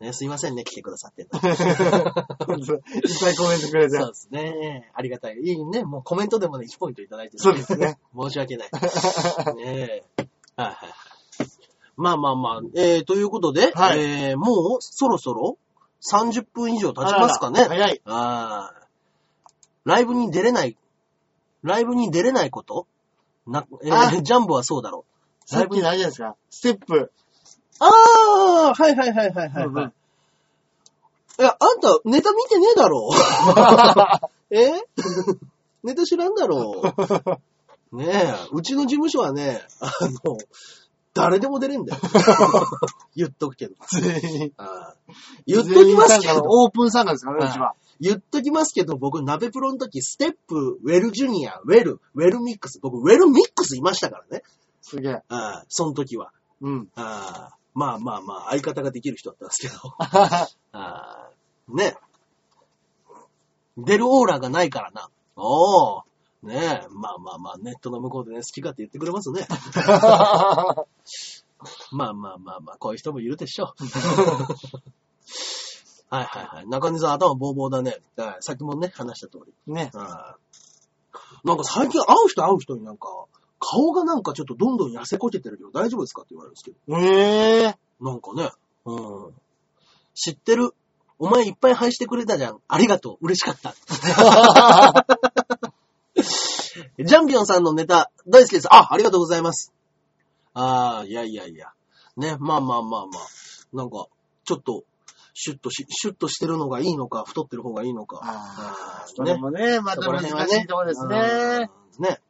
ね、すいませんね、来てくださって。いっぱいコメントくれてそう。ですね。ありがたい。いいね。もうコメントでもね、1ポイントいただいてるそうですね。申し訳ない。ねえ。はい。まあまあまあ、えー、ということで、はいえー、もうそろそろ30分以上経ちますかね。あらら早い。ああ。ライブに出れない、ライブに出れないこと？な、えあー、ジャンボはそうだろう。さっきのあれじゃないですか？ステップ。ああはいはいはいはいはい、うんうんいや、あんた、ネタ見てねえだろう。え？ネタ知らんだろう。ねえ、うちの事務所はね、あの、誰でも出れんだよ。言っとくけど。全員。言っときますけど、オープン参加ですからね、はいうちは。言っときますけど、僕、ナベプロの時、ステップ、ウェルジュニア、ウェル、ウェルミックス、僕、ウェルミックスいましたからね。すげえ。あーその時は。うん。あーまあまあまあ、相方ができる人だったんですけど。あーね。出るオーラがないからな。おー。ねえ。まあまあまあ、ネットの向こうでね、好き勝手言ってくれますね。まあまあまあまあ、こういう人もいるでしょう。はいはいはい。中根さん頭ボーボーだね。はいさっきもね、話した通り。ね。はいなんか最近会う人会う人になんか、顔がなんかちょっとどんどん痩せこけてるけど大丈夫ですかって言われるんですけど。ええなんかね。うん。知ってる？お前いっぱい配してくれたじゃん。ありがとう。嬉しかった。ジャンピオンさんのネタ大好きです。あ、ありがとうございます。ああ、いやいやいや。ね、まあまあまあまあ。なんか、ちょっと、シュッとし、シュッとしてるのがいいのか、太ってる方がいいのか。ああ、ーそれもね、また難しいところですね。。うんね。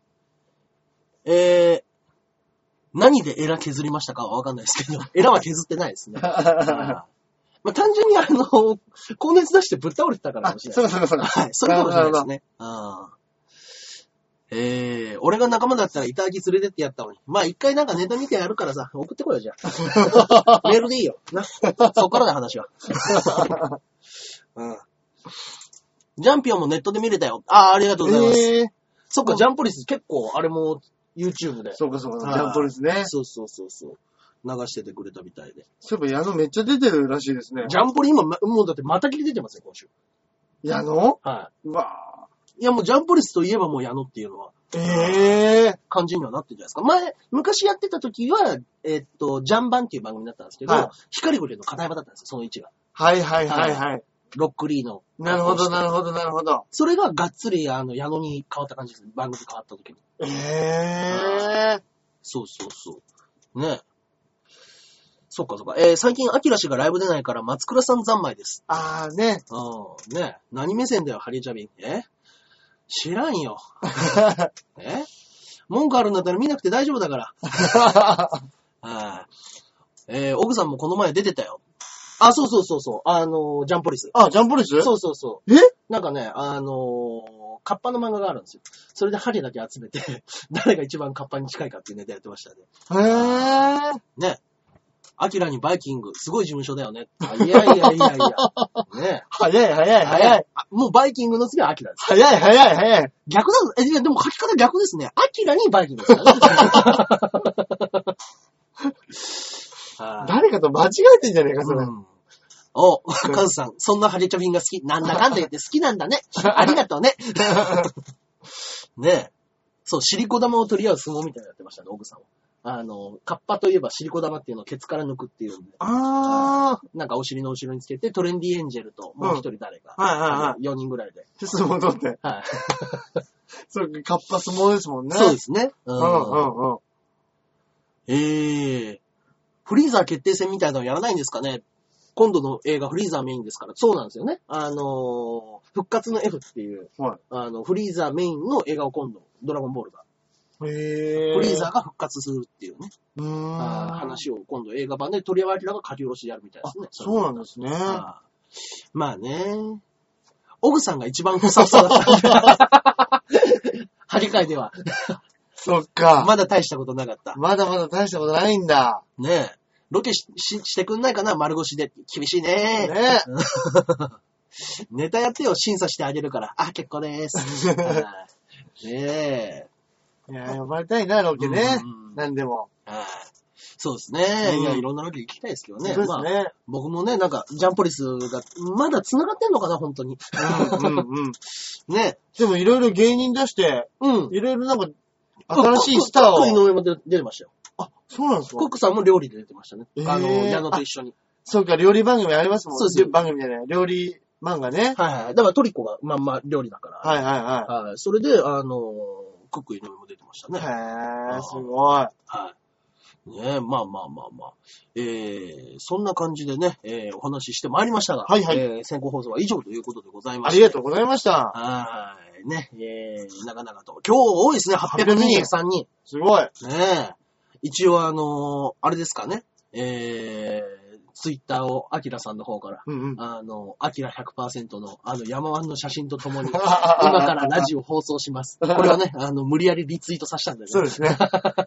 えー、何でエラ削りましたかはわかんないですけど、エラは削ってないですね。まあ、単純にあの、高熱出してぶっ倒れてたからかあもしれ、ない。そうかそうかそうか。はい。それかもしれないですね。うん。えー、俺が仲間だったら板木連れてってやったのに。まあ一回なんかネタ見てやるからさ、送ってこいよ、じゃあ。メールでいいよ。な。そっからだ話は。うん。ジャンピオンもネットで見れたよ。ああ、ありがとうございます。えー、そっか、ジャンポリス結構、あれも YouTube で。そうかそうか、はいジャンプですね。そうそうそうそう。流しててくれたみたいで。そういえば矢野めっちゃ出てるらしいですね。ジャンポリ今、まもうだってまた切り出てますよ、今週。矢野？はうわい。いやもうジャンポリスといえばもう矢野っていうのはぁ。ええ感じにはなってるじゃないですか。前、昔やってた時は、えっと、ジャンバンっていう番組だったんですけど、はい光ゴリの片山だったんですよ、その位置が。はいはいはいはい。ロックリーの。なるほどなるほどなるほど。それががっつり、あの、矢野に変わった感じです。番組変わった時に。ええそうそうそう。ねそっかそっか。えー、最近、アキラ氏がライブ出ないから、松倉さん三昧です。あーね。うん。ね何目線だよ、ハリーチャビン。え？知らんよ。え？文句あるんだったら見なくて大丈夫だから。はい。えー、オグさんもこの前出てたよ。あ、そうそうそうそう。あのー、ジャンポリス。あ、ジャンプレス？そうそうそう。え？なんかね、あのー、カッパの漫画があるんですよ。それでハゲだけ集めて、誰が一番カッパに近いかっていうネタやってましたね。へえ。ね。アキラにバイキング、すごい事務所だよね。あいやいやいやいや。ね。早い早い早い。あもうバイキングの次はアキラです。早い早い早い。逆だぞ。え、でも書き方逆ですね。アキラにバイキングですからね。はい誰かと間違えてんじゃねえか、それ。うんお、カズさん、そんなハゲチャビンが好き。なんだかんだ言って 好きなんだね。ありがとうね。ねえ。そう、シリコ玉を取り合う相撲みたいなのやってましたね、オグさんは。あの、カッパといえばシリコ玉っていうのをケツから抜くっていうんで、あなんかお尻の後ろにつけて、トレンディエンジェルともう一人誰か、うんはいはいはい4人ぐらいで。ー。相撲取って。はい。そうか、カッパ相撲ですもんね。そうですね。ううんうんうん。ええフリーザー決定戦みたいなのやらないんですかね？今度の映画フリーザーメインですから。そうなんですよね。あのー復活の F っていう、はいあの、フリーザーメインの映画を今度、ドラゴンボールが、へえ。フリーザーが復活するっていうね、うーん。話を今度映画版で鳥山明が書き下ろしでやるみたいですね。そうなんですね。まあね。オグさんが一番ふさふさだった。張り替えでは。そっか。まだ大したことなかった。まだまだ大したことないんだ。ねえ。ロケしししてくんないかな？丸腰で。厳しいね。ね ネタやってよ、審査してあげるから。あ、結構でーす。はいねいや、呼ばれたいな、ロケねうん。なんでも。え。はいそうですね。うんいや、いろんなロケ行きたいですけどね。そうですまあ、ね。僕もね、なんか、ジャンポリスが、まだ繋がってんのかな、本当に。うんうんうん。ね。でもいろいろ芸人出して、うん。いろいろなんか、新しいスターコック井を。上も出出てましたよ。あ、そうなんですかコックさんも料理で出てましたね。えーあの、矢野と一緒に。そうか、料理番組ありますもんそうです番組じゃない。料理漫画ね。はいはい。だからトリコがまんま料理だから。はいはいははい。それで、あの、コック井上も出てましたい。ね。へー、すごい。はい。ねえ、まあまあまあまあ。えー、そんな感じでね、えー、お話ししてまいりましたが、はいはいえー、先行放送は以上ということでございまして。ありがとうございました。はい。ね、えー、長々と。今日多いですね、823人。すごい。ねえ。一応あのーあれですかね、えー、ツイッターをアキラさんの方から、うんうん。あの、アキラ100%のあの山湾の写真とともに、今からラジオ放送します。これはね、あの、無理やりリツイートさせたんだよね。そうですね。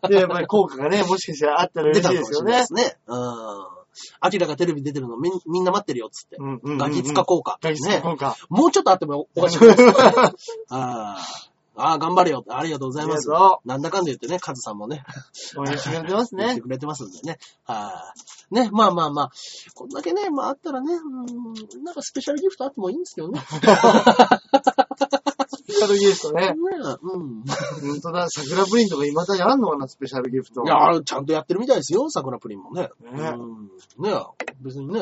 で、やっぱり効果がね、もしかしたらあったら出嬉しいですよねたかもしれないで。すね。うん。アキラがテレビ出てるのみんみんな待ってるよ、つって。うんうんうんうんガキ使効果。ガキ使ね。効果。もうちょっとあってもおかしくないですかあーあー、頑張れよ。ありがとうございます。なんだかんだ言ってね、カズさんもね、応援してくれてますね 言って。くれてますんでね。はい。ね、まあまあまあ、こんだけね、まああったらね、うん、なんかスペシャルギフトあってもいいんですけどね。シャルギフトね。ねうん。本当だ、桜プリンとか未だにあんのかな、スペシャルギフト。いや、ちゃんとやってるみたいですよ、桜プリンもね。ねうん。ね別にね、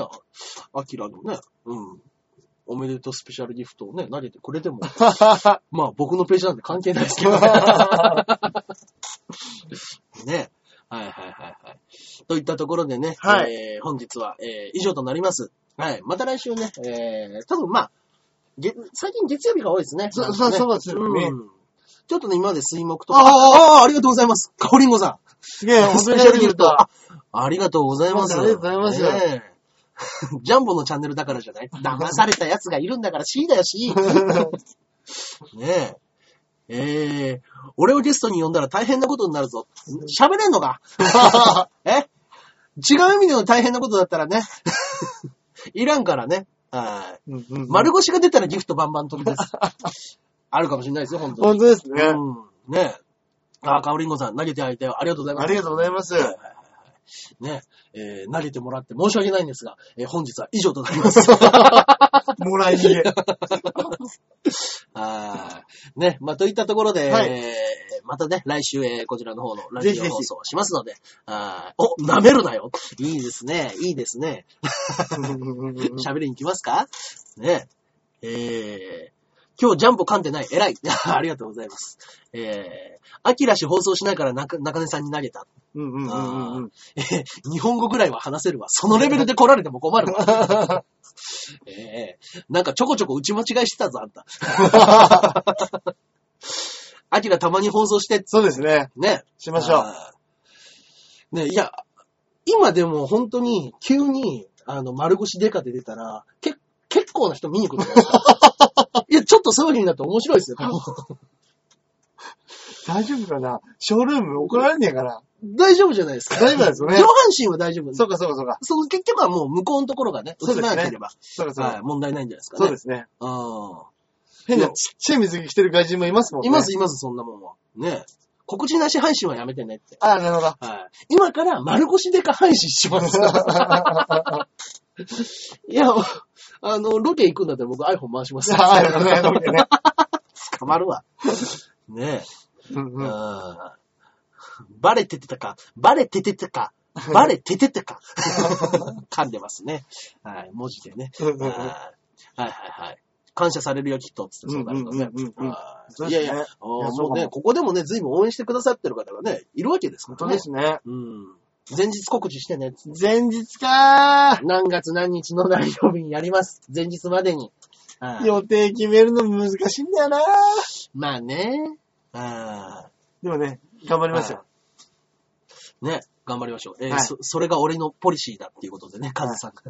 アキラのね、うん。おめでとうスペシャルギフトをね、投げてくれても、まあ僕のページなんで関係ないですけどね。ね。はいはいはいはい。といったところでね、はいえー本日は、えー以上となります。はい。また来週ね、えー、多分まあ、げ最近月曜日が多いですね。そうそうですよねんちょっとね、今まで水木とか。あああ、ありがとうございます。カオリンゴさん。すげえ、本当にありがとう。ありがとうございます。ありがとうございます ジャンボのチャンネルだからじゃない騙された奴がいるんだから C だよ C。ねえ。えー、俺をゲストに呼んだら大変なことになるぞ。喋れんのか？え？違う意味での大変なことだったらね。いらんからね。はい。うんうん丸腰が出たらギフトバンバン飛びです。あるかもしれないですよ、本当に。本当ですね。うん。ねえ。あ、かおりんごさん、投げてあげてありがとうございます。ありがとうございます。はいはいねえー投げてもらって申し訳ないんですが、えー本日は以上となります。もらい逃げ。はいね、まあ、といったところで、はいえーまたね、来週、えーこちらの方のラジオ放送をしますので、はいお、舐めるなよ。いいですね、いいですね。喋りに行きますか？ねえー今日ジャンボ噛んでない。偉い。ありがとうございます。えー、アキラ氏放送しないから中中根さんに投げた。うんうんうんうん。えー日本語ぐらいは話せるわ。そのレベルで来られても困るわ。えーなんかちょこちょこ打ち間違いしてたぞ、あんた。アキラたまに放送して、そうですね。ね。しましょう。ね、いや、今でも本当に急に、あの、丸腰デカで出たら、け結構な人見に来るじゃないですか。いや、ちょっとそういう風になって面白いですよ。大丈夫かな？ショールーム？怒られねえかな大丈夫じゃないですか。大丈夫なんですよね上半身は大丈夫。そうかそうかそうか。その結局はもう向こうのところがね、映そうですねらなければ、そうかそうか。はい、問題ないんじゃないですかね。そうですね。うん。変なちっちゃい水着着てる外人もいますもんね。います、います、そんなもんは。ね告知なし配信はやめてねって。ああ、なるほど。はい。今から丸腰でか配信します。いや、あの、ロケ行くんだったら僕 iPhone 回します。あね。ロケね 捕まるわ。ねえ。うんバレててたか、バレててたか、バレててたか。噛んでますね。はい、文字でね。はいはいはい。感謝されるよ、きっと。つってそうなるとねいやいや、ももうね、ここでもね、随分応援してくださってる方がね、いるわけですからね本当で。すね。うん。前日告知してね。前日か何月何日の何曜日にやります。前日までに。はい予定決めるの難しいんだよなまあね。あでもね、頑張りますよ。ーね。頑張りましょう。えーはいそ。それが俺のポリシーだっていうことでね、カズさんが、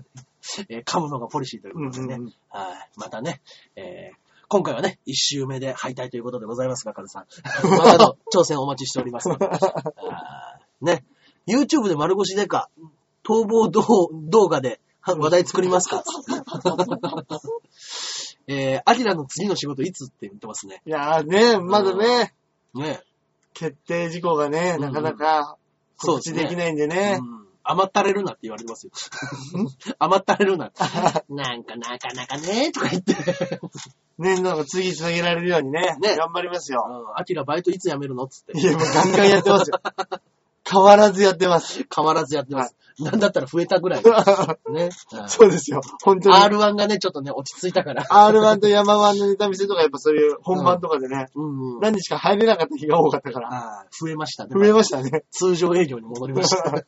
えー噛むのがポリシーということでね。うんうん。またね、えー今回はね、一周目で敗退ということでございますが、カズさん。またの挑戦お待ちしておりますね。YouTube で丸腰でか、逃亡動動画では話題作りますか？えー、アキラの次の仕事いつって言ってますね。いやーね、まだね、ね。決定事項がね、うんなかなか告知できないんでね。うん甘ったれるなって言われてますよ。甘ったれるなって。なんかなかなかねとか言って。ね、なんか次つなげられるようにね、ね頑張りますよ。うんアキラバイトいつ辞めるの？っつって。いや、もうガンガンやってますよ。変わらずやってます。変わらずやってます。なんだったら増えたぐらい。ね。うんそうですよ。本当に。R1 がね、ちょっとね、落ち着いたから。R1 と山1のネタ見せとかやっぱそういう本番とかでね、うんうん。何日か入れなかった日が多かったから、増えましたね。増えましたね。通常営業に戻りました。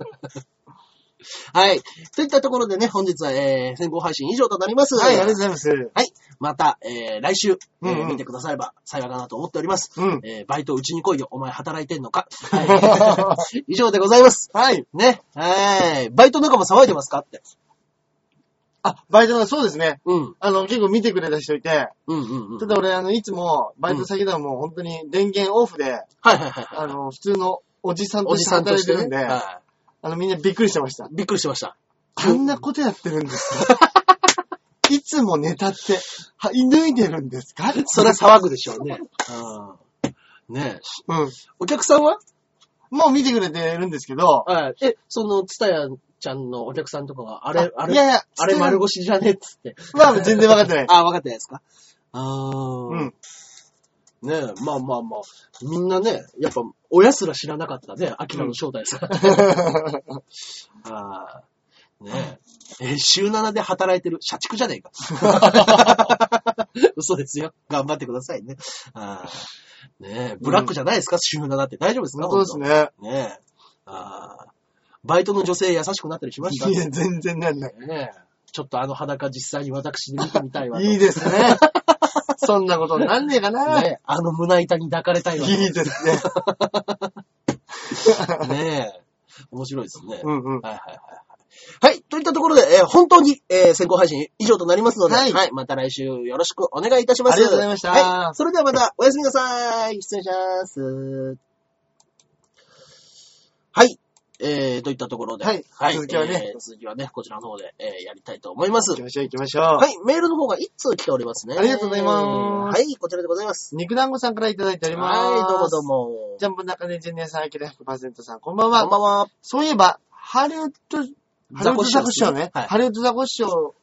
はい。といったところでね、本日は、えー、先行配信以上となります。はい、ありがとうございます。はい。また、えー、来週、えーうんうん見てくだされば幸いかなと思っております。うん。えー、バイトうちに来いよ。お前働いてんのか？はい。以上でございます。はい。ね。はい。バイト仲間騒いでますかって。あ、バイトの、そうですね。うん。あの、結構見てくれた人いて、うんうんうん。ただ俺、あの、いつも、バイト先ではもう本当に電源オフで、はいはいはいはい。あの、普通のおじさんとして。働いてるんで、はあの、みんなびっくりしてましたい。。びっくりしてました。あんなことやってるんですか？いつもネタって、はい、脱いでるんですか？それは騒ぐでしょうね。うん。ねえ。うん。お客さんは？もう見てくれてるんですけど、はい。え、その、つたやちゃんのお客さんとかが、あれ、あれ、いやいや、あれ丸腰じゃね？えっつって。まあ全然分かってない。あ、分かってないですか？あー。うん。ねえ、まあまあまあ。みんなね、やっぱ、親すら知らなかったね、アキラの正体さ。あー ねえ。え、週7で働いてる、社畜じゃねえか。嘘ですよ。頑張ってくださいね。あーねえ、ブラックじゃないですか、週7って大丈夫ですか？そうですね。ねえ。あーバイトの女性優しくなったりしました？いや、全然なんない。ねえ。ちょっとあの裸実際に私で見てみたいわと。いいですね。そんなことになんねえかな。ねえ、あの胸板に抱かれたいわと。いいですね。ねえ。面白いですね。うんうん。はいはいはいはい。はい。といったところで、えー本当に、えー先行配信以上となりますので、はいまた来週よろしくお願いいたします。ありがとうございましたはい。それではまたおやすみなさい。失礼します。はい。えー、といったところで、はい続きはねえー続きはね、こちらの方で、えーやりたいと思います行き。ましょう行きましょう。はい。メールの方が一通来ておりますね。ありがとうございますはい。こちらでございます。肉団子さんからいただいております。はい。どうもどう。も。ジャンプ中根ジュニアさん、アキラ100%さん、こんばんは。こんばんは。そういえば、ハリウッド、ハリウッドザコシショウね。はいハリウッドザコシショウ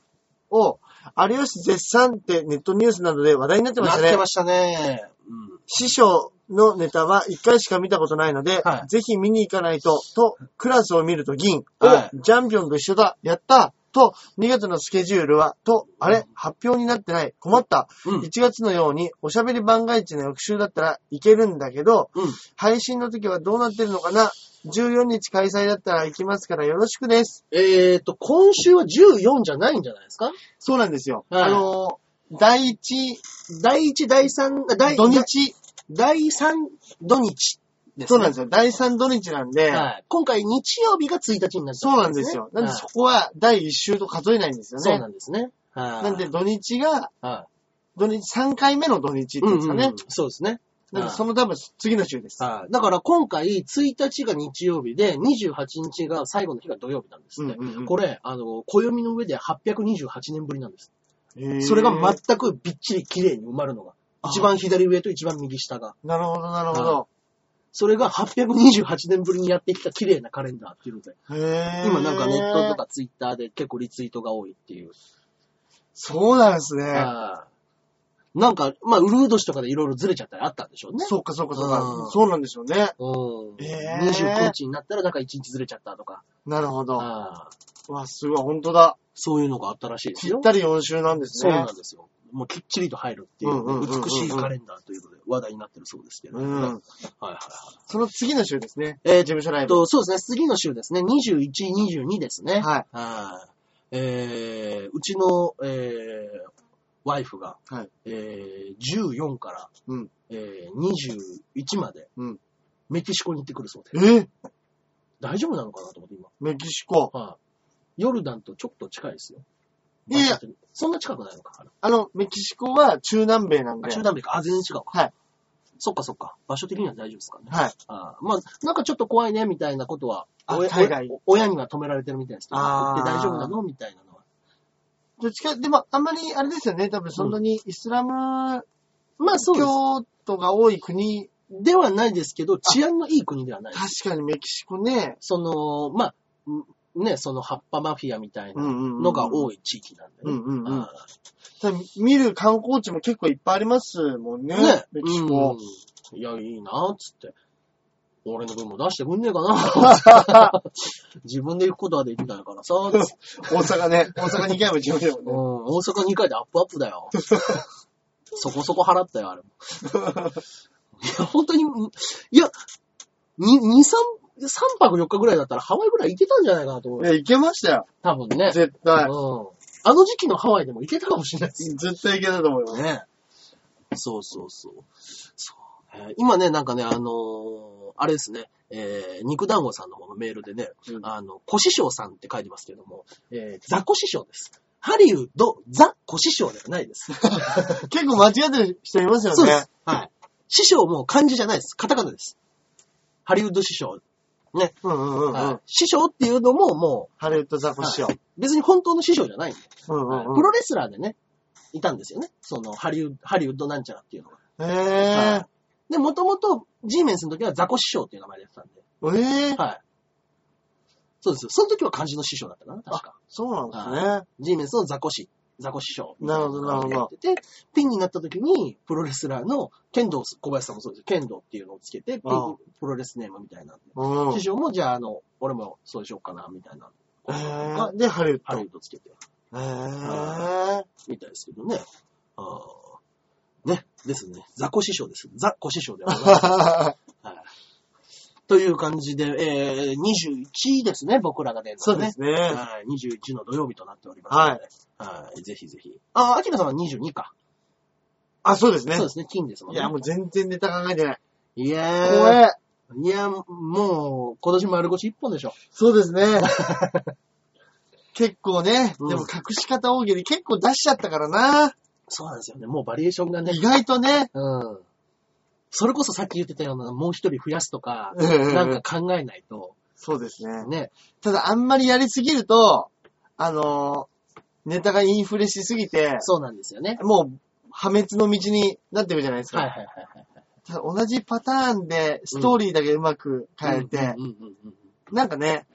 を、有吉絶賛ってネットニュースなどで話題になってましたねなって。ましたね。うん。師匠のネタは一回しか見たことないので、はいぜひ見に行かないと、と、クラスを見ると銀、はジャンピオンと一緒だ、やったと、2月のスケジュールは、と、あれ発表になってない、困った。うん。1月のように、おしゃべり番外地の翌週だったらいけるんだけど、うん。配信の時はどうなってるのかな ?14 日開催だったら行きますからよろしくです。えーと、今週は14じゃないんじゃないですか？そうなんですよ。はいあの、第一第1、第3、第土日、第3土日です、ね。そうなんですよ。第3土日なんで、はい。今回日曜日が1日になってそうなんですよ。なんではいそこは第1週と数えないんですよね。そうなんですね。はい。なんで土日が、は土日、3回目の土日ってい。いうんですかね。うんうんそうですね。なんでその多分次の週です。はい。だから今回1日が日曜日で28日が最後の日が土曜日なんですね。うんうんうんこれ、あの、暦の上で828年ぶりなんです。それが全くびっちり綺麗に埋まるのが。一番左上と一番右下が。なるほど、なるほはど。それが828年ぶりにやってきた綺麗なカレンダーっていうので、今なんかネットとかツイッターで結構リツイートが多いっていう。そうなんですね。はいなんか、まあ、ウルード氏とかでいろいろずれちゃったりあったんでしょうね。そうか、そうか、そううか。んそうなんでしょうね。うん。へー29日になったらなんか1日ずれちゃったとか。なるほど。はいわ、すごい、本当だ。そういうのがあったらしいですよ。ぴったり4週なんですそうね。なんですよ。もうきっちりと入るっていううんうんうんうんうん美しいカレンダーということで話題になってるそうですけど、うん。はいはいはい。その次の週ですね。えー事務所ライブ。と、そうですね、次の週ですね、21、22ですね。はい。はい。えー、うちの、えー、ワイフが、はい。えー、14から、うん。えー、21まで、うんメキシコに行ってくるそうで。え大丈夫なのかなと思って今。メキシコ。はい。ヨルダンとちょっと近いですよ。いやそんな近くないのか。あの、メキシコは中南米なんあで。中南米か。あ、全然違うか。はい。そっかそっか。場所的には大丈夫ですかね。はい。あまあ、なんかちょっと怖いね、みたいなことは、親あ海外親親には止められてるみたいですけど、あー行って大丈夫なのみたいなのは。どっちか、でも、あんまり、あれですよね。多分、そんなにイスラムまあそうです。教徒が多い国、ではないですけど、治安のいい国ではないです。確かにメキシコね。その、まあ、んね、その葉っぱマフィアみたいなののが多い地域なんでね。うんうんうんあ多分見る観光地も結構いっぱいありますもんね。ーね。メキシコ。うんいや、いいな、つって。俺の分も出してくんねえかな。自分で行くことはできないからさ、大阪ね。大阪2回も自分でもうん、ね。大阪2回でアップアップだよ。そこそこ払ったよ、あれも。いや、本当に、いや、に、2、3、3泊4日ぐらいだったらハワイぐらい行けたんじゃないかなと思う。いや、行けましたよ。多分ね。絶対。うん。あの時期のハワイでも行けたかもしれないです絶対行けたと思います。ね。そうそうそう。そうえー今ね、なんかね、あのーあれですね、えー肉団子さんの方のメールでね、うんあの、小師匠さんって書いてますけども、えーザコ師匠です。ハリウッド、ザ・小師匠ではないです。結構間違ってる人いますよねそうです。。はい。師匠も漢字じゃないです。カタカナです。ハリウッド師匠。ね。うんうんうんうはいん。師匠っていうのももハリウッドザコシショウ。う、別に本当の師匠じゃないんで、うんうんうんはいプロレスラーでね、いたんですよね。その、ハリウッド、ハリウッドなんちゃらっていうのが。へで、もともと、ジーメンスの時はザコ師匠っていう名前でやってたんで。ぇー。えぇー。はい。そうです。その時は漢字の師匠だったかな、確か。そうなんですね。ジーメンスのザコ師、ザコ師匠。なるほどなるほどやってて、ピンになった時に、プロレスラーの、剣道、小林さんもそうですよ。剣道っていうのをつけて、ピンプロレスネームみたいな。うん。師匠も、じゃあ、あの、俺もそうしようかな、みたいな。へぇー。で、ハリウッド。ハリウッドつけて、へぇー。みたいですけどね。あーね、ですね。ザコ師匠です。ザコ師匠ではございませんはい。という感じで、えー、21ですね、僕らが出るのはねそうです。ね。はい。21の土曜日となっておりますので。はい。ぜひぜひ。あ、アキラさんは22か。あ、そうですねそう。ですね、金ですもんね。いや、もう全然ネタ考えてない。いやー。怖え。いや、もう、今年丸腰一本でしょ。そうですね。結構ね、うんでも隠し方大喜利結構出しちゃったからな。そうなんですよね。もうバリエーションがね。意外とね。うん。それこそさっき言ってたような、もう一人増やすとか、ななんか考えないと、そうですね。ね。ただあんまりやりすぎると、あのーネタがインフレしすぎて、そうなんですよね。もう破滅の道になってるじゃないですか。はいはいはいはい。ただ同じパターンでストーリーだけうまく変えて、なんかね、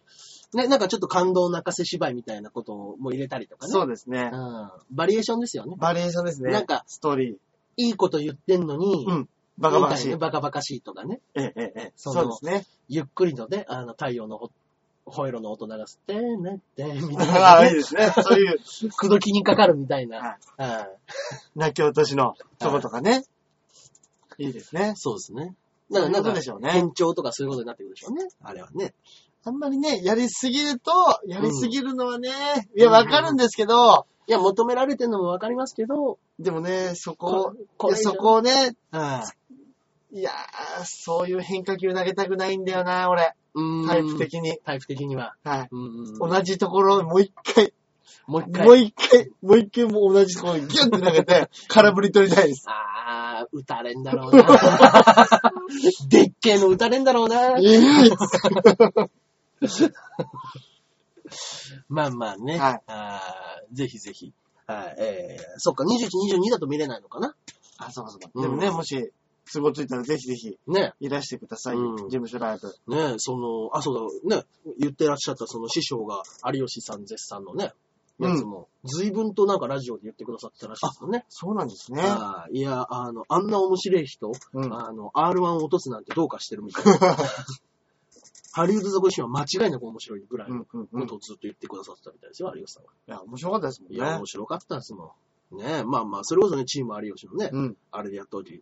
ね、なんかちょっと感動泣かせ芝居みたいなことも入れたりとかね。そうですね。うん。バリエーションですよね。バリエーションですね。なんか、ストーリー。いいこと言ってんのに、うん。バカバカしい。バカバカしいとかね。ええ、ええ、ええ。そうですね。ゆっくりとね、あの、太陽のほホイロの音流すって、ねって、みたいあな、あ、いいね。ですね。そういう、口説きにかかるみたいな。はいうん泣き落としのとことかね。いいですね。そうですね。そういうことだからなんか、でしょうね転調とかそういうことになってくるでしょうね。あれはね。あんまりね、やりすぎると、やりすぎるのはね、いうんや、わかるんですけど、いや、求められてるのもわかりますけど、でもね、そこ、そこをね、はいやー、そういう変化球投げたくないんだよな、俺。うんタイプ的に。タイプ的には。はい。うんうん同じところをもう一回、もう一回。もう一回、もう一回もう同じところにギュンって投げて、空振り取りたいです。あー、打たれんだろうな。でっけえの打たれんだろうな。ええまあまあね。はいあーぜひぜひ。はい、えー、そっか、21、22だと見れないのかなあ、そうかそうでもね、もし、都合ついたらぜひぜひ、ね。いらしてください。うん事務所ライブ。ねその、あ、そうだ、ね、言ってらっしゃったその師匠が有吉さん絶賛のね、やつも、随分となんかラジオで言ってくださってたらしいですよね。そうなんですね。いや、あの、あんな面白い人、うん。あの、R1 を落とすなんてどうかしてるみたいな。ハリウッドザコシショウは間違いなく面白いぐらいのうんうんうん。いことをずっと言ってくださってたみたいですよ、有吉さんは。や、面白かったですもんいや、ね面。白かったですもん。ねまあまあ、それこそね、チーム有吉のね、うん。あれでやった時、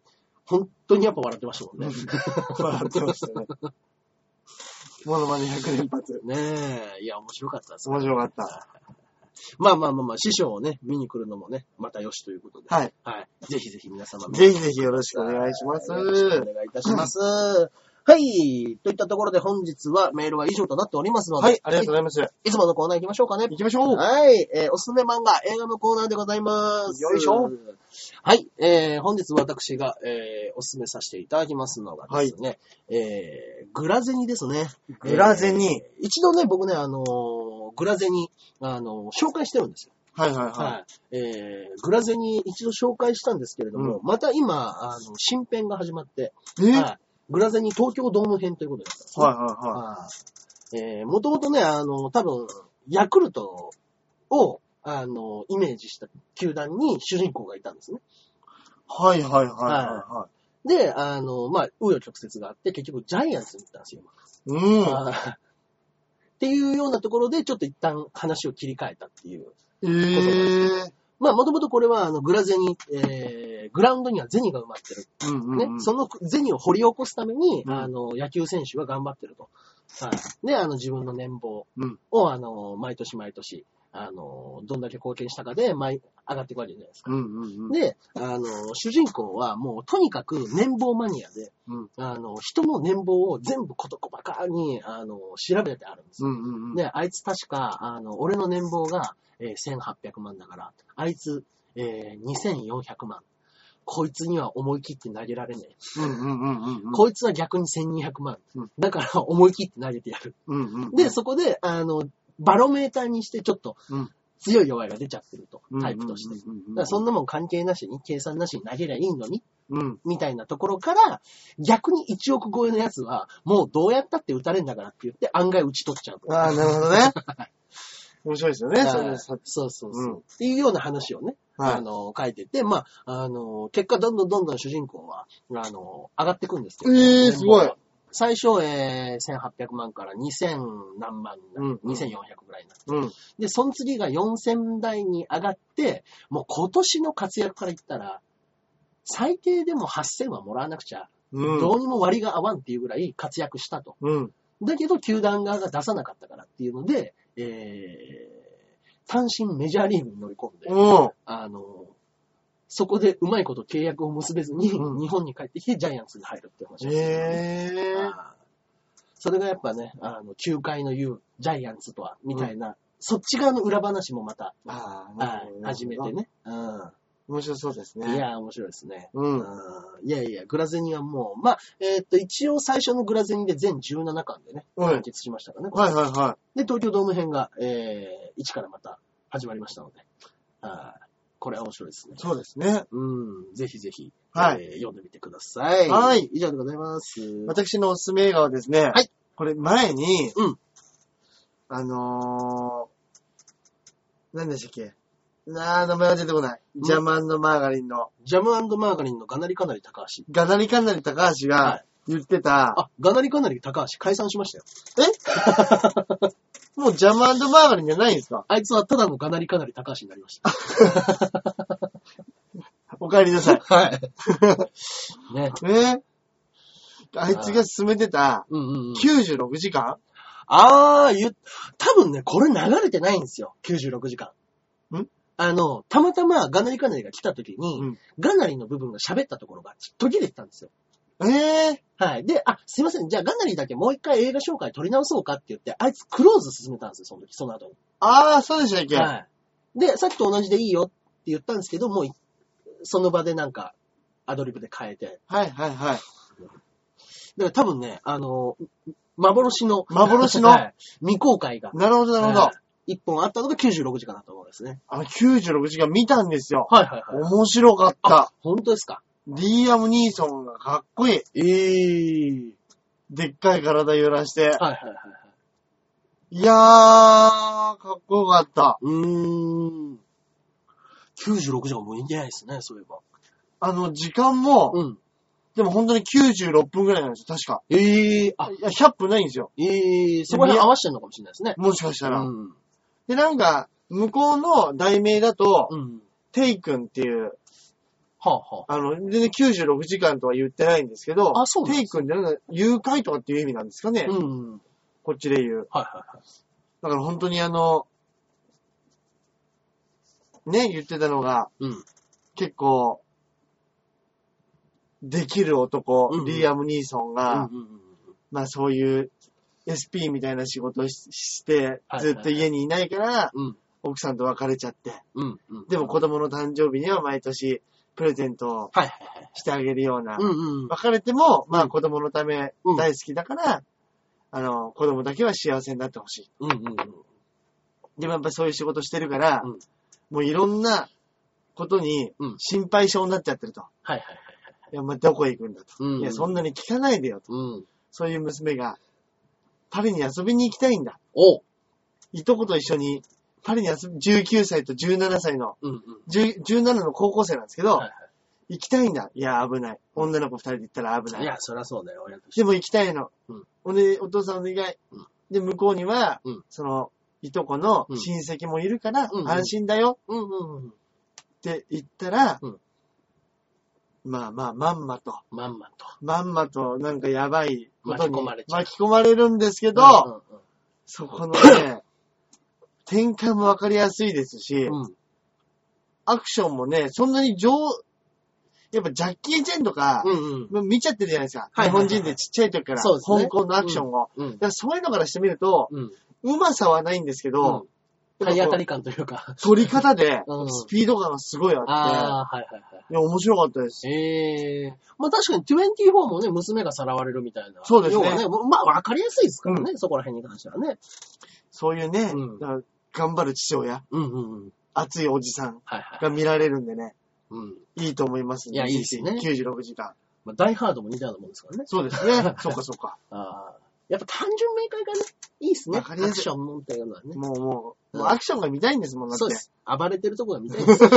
本当にやっぱ笑ってましたもんね。笑ってましたね。モノマネ100連発。ねえ、いや、面白かったです。面白かった。まあまあまあまあ、師匠をね、見に来るのもね、またよしということで。はい。はい。ぜひぜひ皆様ぜひぜひよろしくお願いします。よろしくお願いいたします。はい。といったところで本日はメールは以上となっておりますので、はい、ありがとうございます。いつものコーナー行きましょうかね。行きましょう。はい。えーおすすめ漫画、映画のコーナーでございます。よいしょ。はい。えー本日私が、えーおすすめさせていただきますのがですね、えーグラゼニですね。グラゼニえー一度ね、僕ね、あのーグラゼニ、あのー紹介してるんですよ。はいはいは。はいえーグラゼニ一度紹介したんですけれども、うまた今、あの、新編が始まって、い。えはい。グラゼニ東京ドーム編ということになったんですねはいはいははい。えー、もともとね、あの、多分、ヤクルトを、あの、イメージした球団に主人公がいたんですね。い。はいはいはいはで、あの、まあ、紆余曲折があって、結局ジャイアンツに行ったんですよ。いはい。うん。はいっていうようなところで、ちょっと一旦話を切り替えたっていう。えー。まあ、もともとこれは、あの、グラゼニ、えー、グラウンドにはゼニが埋まってる。うんうんね、うん。そのゼニを掘り起こすために、うんあの、野球選手が頑張ってると。はい。で、あの、自分の年俸うんを、あの、毎年毎年、あの、どんだけ貢献したかで、毎、上がっていくわけじゃないですか。うんうんうん。で、あの、主人公はもうとにかく年俸マニアで、うんあの、人の年俸を全部事細かに、あの、調べてあるんですよ。うんうんうん。で、あいつ確か、あの、俺の年俸が、えー1800万だから、あいつ、えー2400万。こいつには思い切って投げられねえ。うんうんうんうんうん。こいつは逆に1200万うん。だから思い切って投げてやる。うんうんうん。で、そこで、あの、バロメーターにしてちょっとうん強い弱いが出ちゃってるとうん、タイプとして。そんなもん関係なしに、計算なしに投げりゃいいのに、うん。みたいなところから、逆に1億超えのやつは、もうどうやったって打たれんだからって言って案外打ち取っちゃうと。ああ、なるほどね。面白いですよね、はいそのさそうそうそう、うんっていうような話をね、はい。あの、書いてて、まあ、あの、結果どんどんどんどん主人公は、あの、上がってくんですよ。えーすごい。最初、えー、1800万から2000何万、うん2400ぐらいになって。うん。で、その次が4000台に上がって、もう今年の活躍から言ったら、最低でも8000はもらわなくちゃ、うん。どうにも割が合わんっていうぐらい活躍したと。うん。だけど、球団側が出さなかったからっていうので、えー、単身メジャーリーグに乗り込んで、うん。あの、そこでうまいこと契約を結べずに、うん日本に帰ってきてジャイアンツに入るって話です、ええあーそれがやっぱね、あの、球界の言うジャイアンツとは、みたいなそっち側の裏話もまた、ああ、はい、初めて。ね。うん。面白そうですね。いや、面白いですね。うん。うんいやいや、グラゼニはもう、まあ、えーっと、一応最初のグラゼニで全17巻でね、はい完結しましたからね。はいはいはで、東京ドーム編が、えー、一からまた始まりましたので、あーこれは面白いですねい。。そうですね。うん、ぜひぜひ、はいえー読んでみてください。はい以上でございます。私のおすすめ映画はですね、はいこれ前に、うんあのー、何でしたっけ？なー、名前が出てこない。んジャムマーガリンの、ジャムマーガリンのガナリカナリ高橋。ガナリカナリ高橋はが言ってた、あ、ガナリカナリ高橋解散しましたよ。もうジャムマーガリンじゃないんですか？あいつはただのガナリカナリ高橋になりました。お帰りなさい。はい。ね。ねあいつが進めてたうんうんうん。96時間？あー、ゆ、多分ね、これ流れてないんですよ。96時間。んあの、たまたまガナリカナリが来た時に、うんガナリの部分が喋ったところが途切れてたんですよ。ええはい。で、あ、すいません。じゃあガナリだけもう一回映画紹介取り直そうかって言って、あいつクローズ進めたんですよ、その時、その後に。ああ、そうでしたっけ、はい。で、さっきと同じでいいよって言ったんですけど、もうい、その場でなんか、アドリブで変えて。はいはいはい。だから多分ね、あの、幻の、幻の？はい未公開が、なるほどなるほど。はい一本あったのが96時間だと思うんですね。あの96時間見たんですよ。はいはいはい。面白かった。本当ですか？リーアム・ニーソンがかっこいい。ええでっかい体揺らして。はいはいはいはい。いやー、かっこよかった。うーん。96時間もういいんじゃないですね、そういえば。あの、時間も、うん。でも本当に96分くらいなんですよ、確か。ええあ、いや、100分ないんですよ。ええそこに合わせてるのかもしれないですね。もしかしたら。うん。で、なんか、向こうの題名だと、うん。テイ君っていう、はあはあ。あの、全然96時間とは言ってないんですけど、あそうなんでテイ君ってなんか誘拐とかっていう意味なんですかね、うん。はいこっちで言う。はいはい。だから本当にあの、ね、言ってたのが、うん。結構、できる男、うんリーアム・ニーソンうんが、うんうんまあそういう SP みたいな仕事をしして、はいずっと家にいないから、うん。奥さんと別れちゃって、うん。うん。でも子供の誕生日には毎年プレゼントを。してあげるような、うんうん。別れても、まうんあ子供のためうん大好きだから、あの、子供だけは幸せになってほしい。うんうんうん。でもやっぱりそういう仕事してるから、うんもういろんなことにうん心配性になっちゃってると。はいはいはい。いや、まあ、どこへ行くんだと。うんいや、そんなに聞かないでよと。うん。そういう娘が、パリに遊びに行きたいんだ。おう。いとこと一緒に、パリに遊び、19歳と17歳の、うんうん。10 17の高校生なんですけど、はい行きたいんだ。いや、危ない。女の子二人で行ったら危ない。いや、そりゃそうだよ、親。でも行きたいの。うんおね、お父さんお願い。うんで、向こうには、うんその、いとこのうん親戚もいるから、安心だようんうんうん。って言ったら、うんまあまあ、まんまと、まんまと。まんまとなんかやばいことに巻き込まれちゃう巻き込まれるんですけど、うんうんそこのね、展開もわかりやすいですし、うん。うん。アクションもね、そんなに上、やっぱジャッキー・チェンとか、うんうん。見ちゃってるじゃないですか。はいはいはい日本人でちっちゃい時から、ね香港のアクションを。うんだからそういうのからしてみると、うん。うまさはないんですけど、体当たり感というか。取り方でう、んスピード感がすごいあって、ああ、はいはいはい。いや、面白かったです。ええまあ確かに24もね、娘がさらわれるみたいな。そうですね要はね、まあわかりやすいですからね、そこら辺に関してはね。そういうね、うん頑張る父親、うんうんうん。熱いおじさんはいはい。が見られるんでね、うん。いいと思いますんいやいいですねぜひ96時間。まあダイハードも似たようなもんですからね。そうですね。そうかそうか。ああ。やっぱ単純明快がね、いいっすね。わかりやすいアクションもんっていうのはね。もうもう、うんもうアクションが見たいんですもん、だ。そうです。暴れてるとこが見たいです。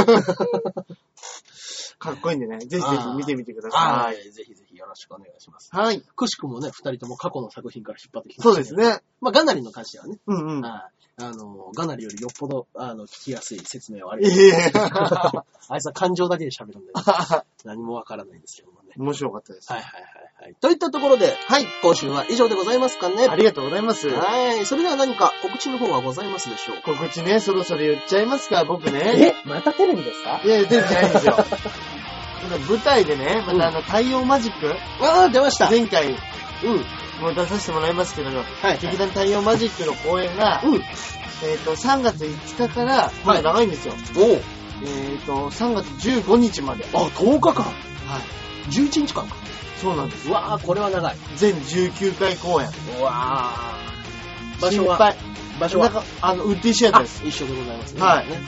かっこいいんでね、ぜひぜひ見てみてください。はい。ぜひぜひよろしくお願いします。はい。くしくもね、二人とも過去の作品から引っ張ってきましたそうです。ね。まあ、ガナリの関してはね、うんうん。はいあの、ガナリよりよっぽど、あの、聞きやすい説明はあります。え。あいつは感情だけで喋るんで、何もわからないんですけどもね。面白かったです。はいはいはいはい。といったところで、はい。今週は以上でございますかね。ありがとうございます。はい。それでは何か告知の方はございますでしょうか？告知ね、そろそろ言っちゃいますか、僕ね。またテレビですか？いやいや、出るんじゃないんですよ。今舞台でね、またあの、太陽マジック、ああ、出ました。前回うん。もう出させてもらいますけども、はい。劇団太陽マジックの公演が、うん。えっ、と、3月5日から、まだ長いんですよ。おうえっ、と、3月15日まで。あ、10日間。はい。11日間か。そうなんです。うわー、これは長い。全19回公演。うわー。場所は？場所は？あの、ウッディシアターです。一緒でございますね。はいね。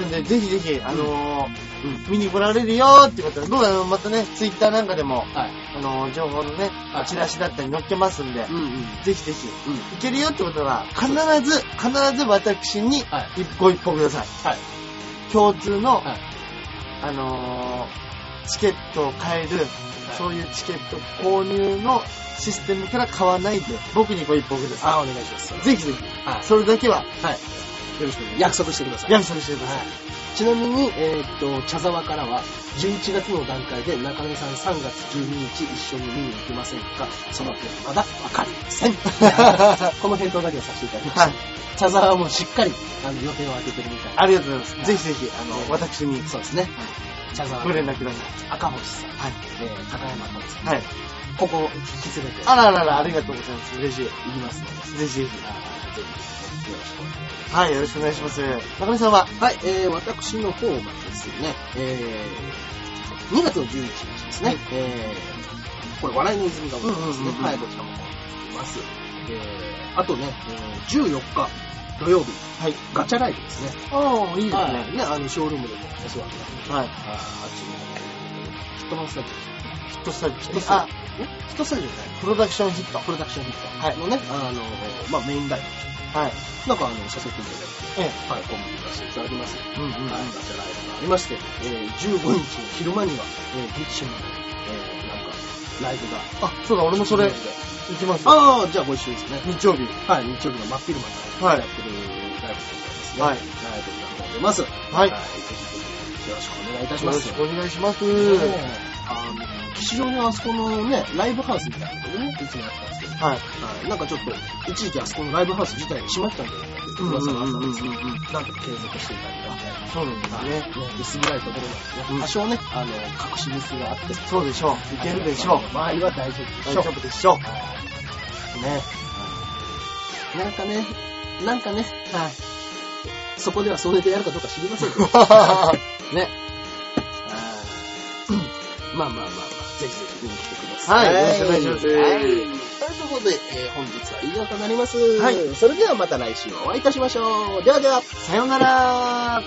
なんで、ぜひぜひ、あのーうん見に来られるよーってことで、僕はまたね、ツイッターなんかでも、はい。あのー情報のねはい、チラシだったり載っけますんで、うんうん。ぜひぜひ、うん。行けるよってことは、必ず、必ず私にはい。一歩一歩ください。はい。共通の、はい。あのーチケットを買える、そういうチケット購入のシステムから買わないで、僕にご一報くださあ、お願いします。い。ぜひぜひ、はい。それだけは、はい。よろしくお願いします。約束してください。約束してください。ちなみに、えーっと、茶沢からは、11月の段階で中根さん3月12日一緒に見に行きませんか？その件まだわかりません。この返答だけをさせていただきました。はい。茶沢はもうしっかりあの予定を空けてるみたいな。ありがとうございます。はいぜひぜひ、あの、はい私に、そうですね。茶沢ご連絡くださ赤星さん、い。はい。えー、高山達さん、はい。ここ引き連れてあららら、ありがとうございます。嬉しい。行きますので、ぜひぜひ。ぜひよろしくお願いします。はい、よろしくお願いします。中根さんは？はい、えー、私の方がですね、えー、2月の11日ですね、はいえー、これ、笑いの泉がございますね。はい、こちらもいます。えー、あとね、えー、14日土曜日、はい。ガチャライブですね。ああ、いいですはいね。ね、あの、ショールームでもお世話になって、はい。あーあっちの、ヒットマンスタジヒットスタジオ。ヒットスタジオ。ヒットスタジオじゃないプロダクションヒット。プロダクションヒットはいのね、あの、まあ、メインライはい。ブ。なんか、あの、させていただいて、えはい、コンビニ出していただきます。え。うんうん。はい、ガチャライブがありまして、えー、15日の昼間には、えー、激シの、えー、なんか、ライブが。あ、そうだ、俺もそれ、で行きます。ああ、じゃあご一緒ですね。日曜日。はい、日曜日の真っ昼間からはいやってるますね。はいライブになっております。はい。ぜひぜひよろしくお願いいたします。よろしくお願いします。ねあの、吉祥のあそこのね、ライブハウスみたいなところでね、いつもやってたんですけど、はい。はい、なんかちょっと、一時期あそこのライブハウス自体が閉まったんじゃないかって噂があったんですけど、なんとか継続していたりとか、そうなんですはいね。ね、薄暗いところなんでね、多少ね、あの、隠しミスがあって、そうでしょう。いけるでしょう。周りは大丈夫でしょう。大丈夫でしょう。ね。なんかね、なんかね、はい。そこではそれでやるかどうか知りませんけど。ね。まあまあまあまあ、ぜひぜひ見に来てください。はいよろしくお願いしますはい。ということで、えー本日は以上となります。はいそれではまた来週お会いいたしましょう。ではでは。さようなら